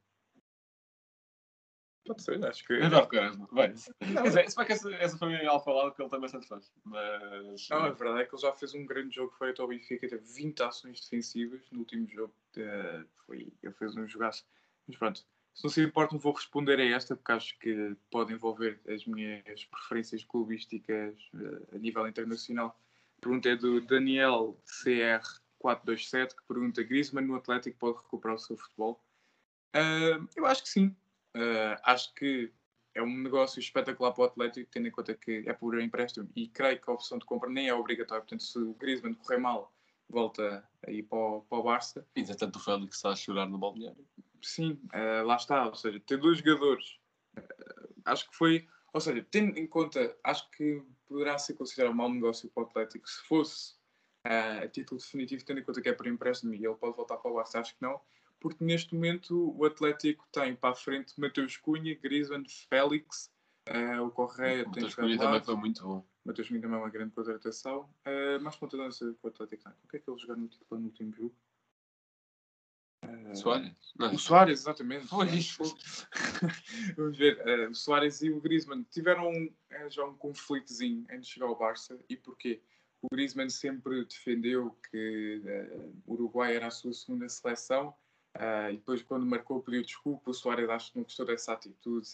Pode ser, acho que. Eduardo Quaresma. Bem, quer dizer, se bem que essa, essa foi a minha alfalada que ele tem bastante fãs. Mas. Não, a verdade é que ele já fez um grande jogo feito ao Benfica, teve 20 ações defensivas no último jogo. eh, foi, ele fez um jogaço. Mas pronto, se não se importa, não vou responder a esta, porque acho que pode envolver as minhas preferências clubísticas eh, a nível internacional. A pergunta é do Daniel CR427, que pergunta: Griezmann no Atlético pode recuperar o seu futebol? Ah, eu acho que sim. Ah, acho que é um negócio espetacular para o Atlético, tendo em conta que é por empréstimo e creio que a opção de compra nem é obrigatória. Portanto, se o Griezmann correr mal, volta aí para o, para o Barça. Entretanto, o Félix está a chorar no balneário. Sim, ah, lá está. Ou seja, ter dois jogadores, ah, acho que foi. Ou seja, tendo em conta, acho que poderá ser considerado um mau negócio para o Atlético se fosse ah, a título definitivo, tendo em conta que é por empréstimo e ele pode voltar para o Barça. Acho que não, porque neste momento o Atlético tem para a frente Mateus Cunha, Griezmann, Félix, ah, o Correia O tem Matheus jogado Cunha também foi muito bom. Matheus Cunha também é uma grande contratação. Uh, mais ponta de lança que o Atlético. O que é que ele jogou no título no último jogo? Uh, Soares? Não, O Soares, exatamente. <laughs> Vamos ver. uh, o Soares e o Griezmann tiveram uh, já um conflitozinho antes de chegar ao Barça. E porquê? O Griezmann sempre defendeu que uh, o Uruguai era a sua segunda seleção. e depois, quando marcou, pediu desculpa. O Soares acho que não gostou dessa atitude.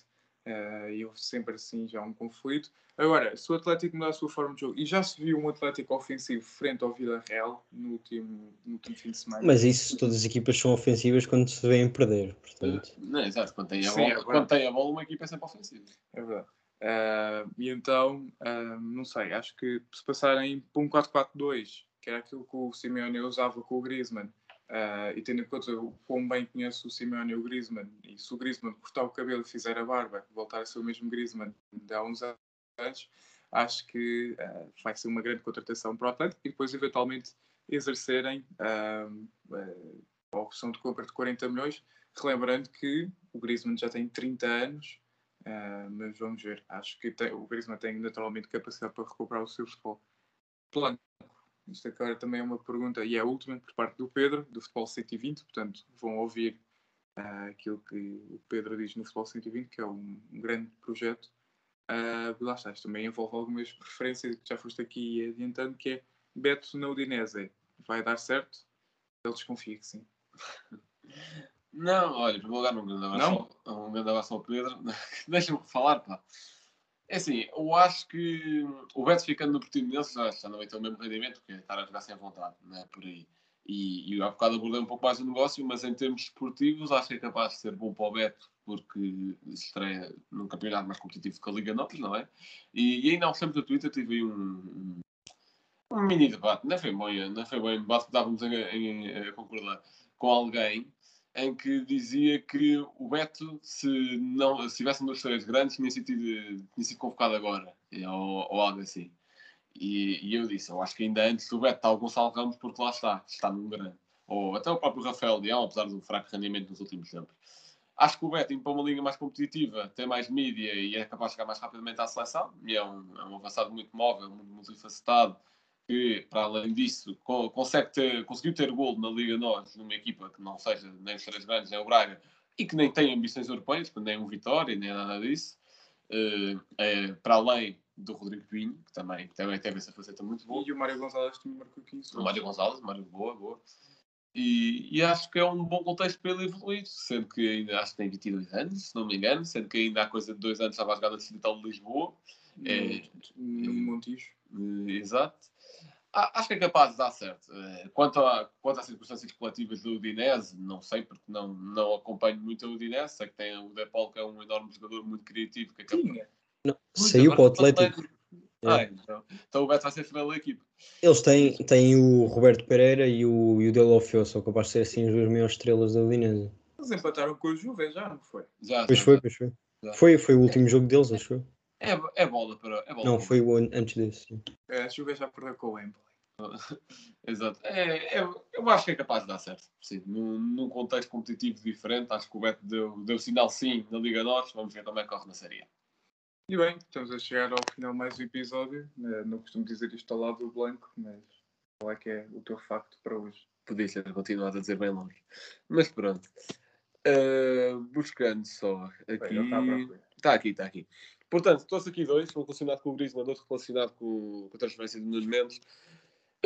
Uh, e houve sempre assim já um conflito. Agora, se o Atlético mudar a sua forma de jogo, e já se viu um Atlético ofensivo frente ao Villarreal no último, no último fim de semana. Mas isso, todas as equipas são ofensivas quando se vêem perder, portanto. Não, exato. Quando tem, a Sim, bola, é quando tem a bola, uma equipa é sempre ofensiva. É verdade. Ah, e então, ah, não sei, acho que se passarem para um 4-4-2, que era aquilo que o Simeone usava com o Griezmann, ah, e tendo em conta o quão bem conhece o Simeone e o Griezmann, e se o Griezmann cortar o cabelo e fizer a barba, voltar a ser o mesmo Griezmann de há uns anos, acho que ah, vai ser uma grande contratação para o Atlético e depois eventualmente exercerem ah, a opção de compra de 40 milhões, relembrando que o Griezmann já tem 30 anos, mas vamos ver. Acho que tem- o Griezmann tem naturalmente capacidade para recuperar o seu futebol. Blanco. Isto agora também é uma pergunta, e é a última, por parte do Pedro, do Futebol 120. Portanto, vão ouvir ah, aquilo que o Pedro diz no Futebol 120, que é um, um grande projeto. Ah, lá está, isto também envolve algumas preferências que já foste aqui adiantando, que é Beto na Udinese. Vai dar certo? Ele desconfia que sim. Não, olha, primeiro lugar, um grande abraço, ao- um grande abraço ao Pedro. <laughs> Deixa-me falar, pá. É assim, eu acho que o Beto ficando no Portimonense já, já não vai ter o mesmo rendimento, porque estar a jogar sem vontade, não é por aí. E, e há bocado abordei um pouco mais o negócio, mas em termos esportivos acho que é capaz de ser bom para o Beto, porque estreia num campeonato mais competitivo que a Liga Nós, não é? E, e ainda uns tempos no Twitter tive um, um, um mini debate, não foi bem, não foi bem debate que estávamos a, a, a concordar com alguém em que dizia que o Beto, se não se tivesse um dos três grandes, tinha sido, tinha sido convocado agora, ou, ou algo assim. E, e, eu disse, eu acho que ainda antes do Beto está o Gonçalo Ramos, porque lá está, está num grande. Ou até o próprio Rafael Leão, apesar do fraco rendimento nos últimos tempos. Acho que o Beto, indo para uma liga mais competitiva, tem mais mídia e é capaz de chegar mais rapidamente à seleção. E é um, é um avançado muito móvel, muito multifacetado, que, para além disso, consegue ter, conseguiu ter gol na Liga Nós, numa equipa que não seja nem os três grandes, nem o Braga, e que nem tem ambições europeias, nem o Vitória, nem nada disso. Uh, é, para além do Rodrigo Pinho, que também, também teve essa faceta muito boa. E o Mário Gonzalez também marcou 15 O Mário Gonzalez, Mário boa, boa. E, e, acho que é um bom contexto para ele evoluir, sendo que ainda acho que tem 22 anos, se não me engano, sendo que ainda há coisa de dois anos estava a jogar na Distrital de Lisboa. No, é, no Montijo. Uh, exato. Acho que é capaz de dar certo. Eh, quanto, a, quanto às circunstâncias coletivas do Udinese, não sei, porque não, não acompanho muito o Udinese. Sei que tem o Depol, que é um enorme jogador muito criativo. Que é capaz... Não, saiu para o Atlético. Atlético. Ah, então, então o Beto vai ser final da equipe. Eles têm, têm o Roberto Pereira e o, e o Delofeu, são capazes de ser assim as duas maiores estrelas da Udinese. Eles empataram com o Juve, já não foi? Já, pois já, foi, pois foi. Foi, foi o último jogo deles, acho eu. É, é bola para. É bola não, para foi o an- antes desse. É, a Juve já perdeu com o Empoli. <laughs> Exato. É, é, eu acho que é capaz de dar certo. Sim, num, num contexto competitivo diferente, acho que o Beto deu, deu sinal sim na Liga Norte. Vamos ver como é que corre na Série. E bem, estamos a chegar ao final de mais um episódio. Eh, Não costumo dizer isto ao lado do Blanco, mas qual é que é o teu facto para hoje? Podia ter continuado a dizer bem longe. Mas pronto. Uh, buscando só aqui. Está aqui, está aqui. Portanto, trouxe aqui dois, um relacionado com o Griezmann, outro relacionado com, com a transferência de Nunes Mendes.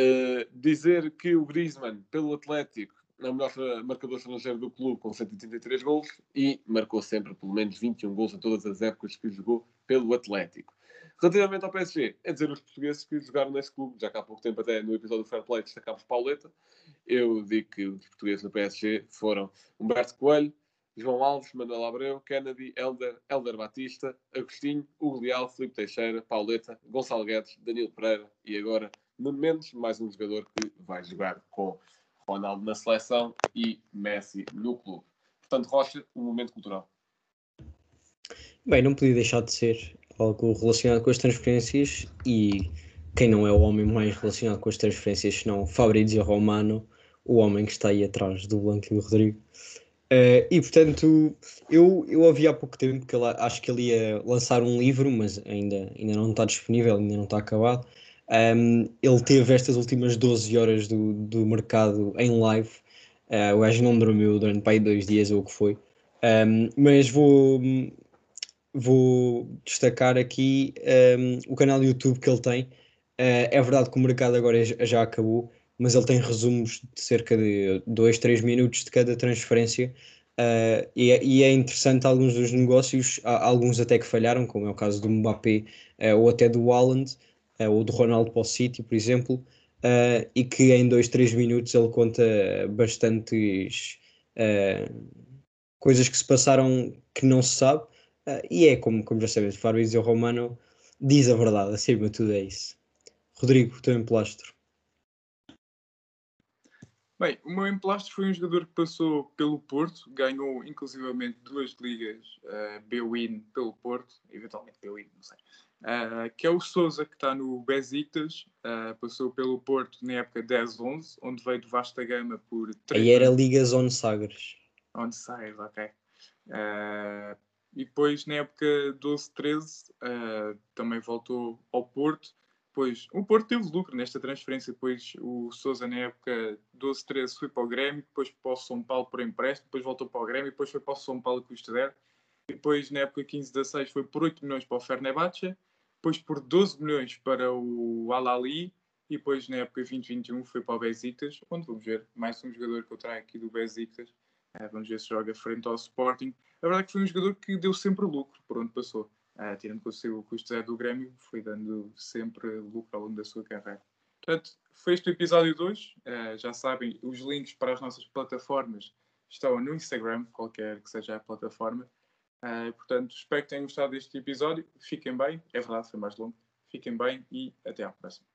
Uh, dizer que o Griezmann, pelo Atlético, é o melhor marcador estrangeiro do clube, com 133 gols, e marcou sempre pelo menos 21 gols em todas as épocas que jogou pelo Atlético. Relativamente ao PSG, é dizer os portugueses que jogaram nesse clube, já que há pouco tempo, até no episódio do Fair Play, destacámos Pauleta. Eu digo que os portugueses no PSG foram Humberto Coelho, João Alves, Manuel Abreu, Kennedy, Elder, Elder Batista, Agostinho, Hugo Leal, Filipe Teixeira, Pauleta, Gonçalo Guedes, Danilo Pereira e agora Nuno Mendes, mais um jogador que vai jogar com Ronaldo na seleção e Messi no clube. Portanto, Rocha, um momento cultural. Bem, não podia deixar de ser algo relacionado com as transferências e quem não é o homem mais relacionado com as transferências senão Fabrizio Romano, o homem que está aí atrás do Blanco e do Rodrigo. Eh, e portanto, eu, eu ouvi há pouco tempo que ele, acho que ele ia lançar um livro, mas ainda, ainda não está disponível, ainda não está acabado. Um, ele teve estas últimas 12 horas do, do mercado em live. Uh, o gajo não dormiu durante para aí dois dias ou o que foi. Um, mas vou, vou destacar aqui um, o canal do YouTube que ele tem. Uh, é verdade que o mercado agora já, acabou, mas ele tem resumos de cerca de 2, 3 minutos de cada transferência. Uh, e, é, e é interessante alguns dos negócios, alguns até que falharam, como é o caso do Mbappé uh, ou até do Haaland, ou do Ronaldo para o City, por exemplo, uh, e que em 2, 3 minutos ele conta bastantes uh, coisas que se passaram que não se sabe, e é como, como já sabemos, Fabrizio Romano diz a verdade, acima de tudo é isso. Rodrigo, o teu emplastro. Bem, o meu emplastro foi um jogador que passou pelo Porto, ganhou inclusivamente duas ligas uh, B-Win pelo Porto, eventualmente B-Win, não sei, uh, que é o Souza, que está no Besiktas, uh, passou pelo Porto na época 10-11, onde veio de vasta gama por 3 Aí era Liga Zone Sagres. On side, ok. Uh, e depois na época 12-13 uh, também voltou ao Porto. Depois o Porto teve lucro nesta transferência. Depois o Souza na época 12-13 foi para o Grêmio, depois para o São Paulo por empréstimo, depois voltou para o Grêmio, depois foi para o São Paulo custo zero. Depois na época 15-16 foi por 8 milhões para o Fenerbahçe, depois por 12 milhões para o Al-Ali e depois na época 2021 foi para o Besiktas, onde vamos ver mais um jogador que eu trago aqui do Besiktas. Uh, vamos ver se joga frente ao Sporting. A verdade é que foi um jogador que deu sempre lucro por onde passou. uh, tirando consigo o custo zero do Grêmio, foi dando sempre lucro ao longo da sua carreira. Portanto, foi este o episódio de hoje. Uh, já sabem, os links para as nossas plataformas estão no Instagram, qualquer que seja a plataforma. Uh, portanto, espero que tenham gostado deste episódio. Fiquem bem, é verdade, foi mais longo. Fiquem bem e até à próxima.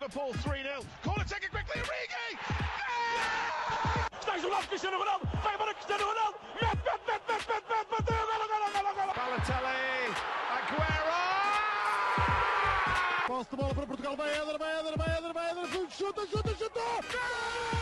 Liverpool 3 0. Corner taken quickly, Origi! Está isolado Cristiano Ronaldo. Vai para Cristiano Ronaldo. Mete, mete, mete, mete, mete, mete. Bateu. Golo, golo, golo, golo. Balotelli, Aguero! Posse de bola para Portugal. Vai Éder, vai Éder, vai Éder, vai Éder. Chuta, chuta. Gol!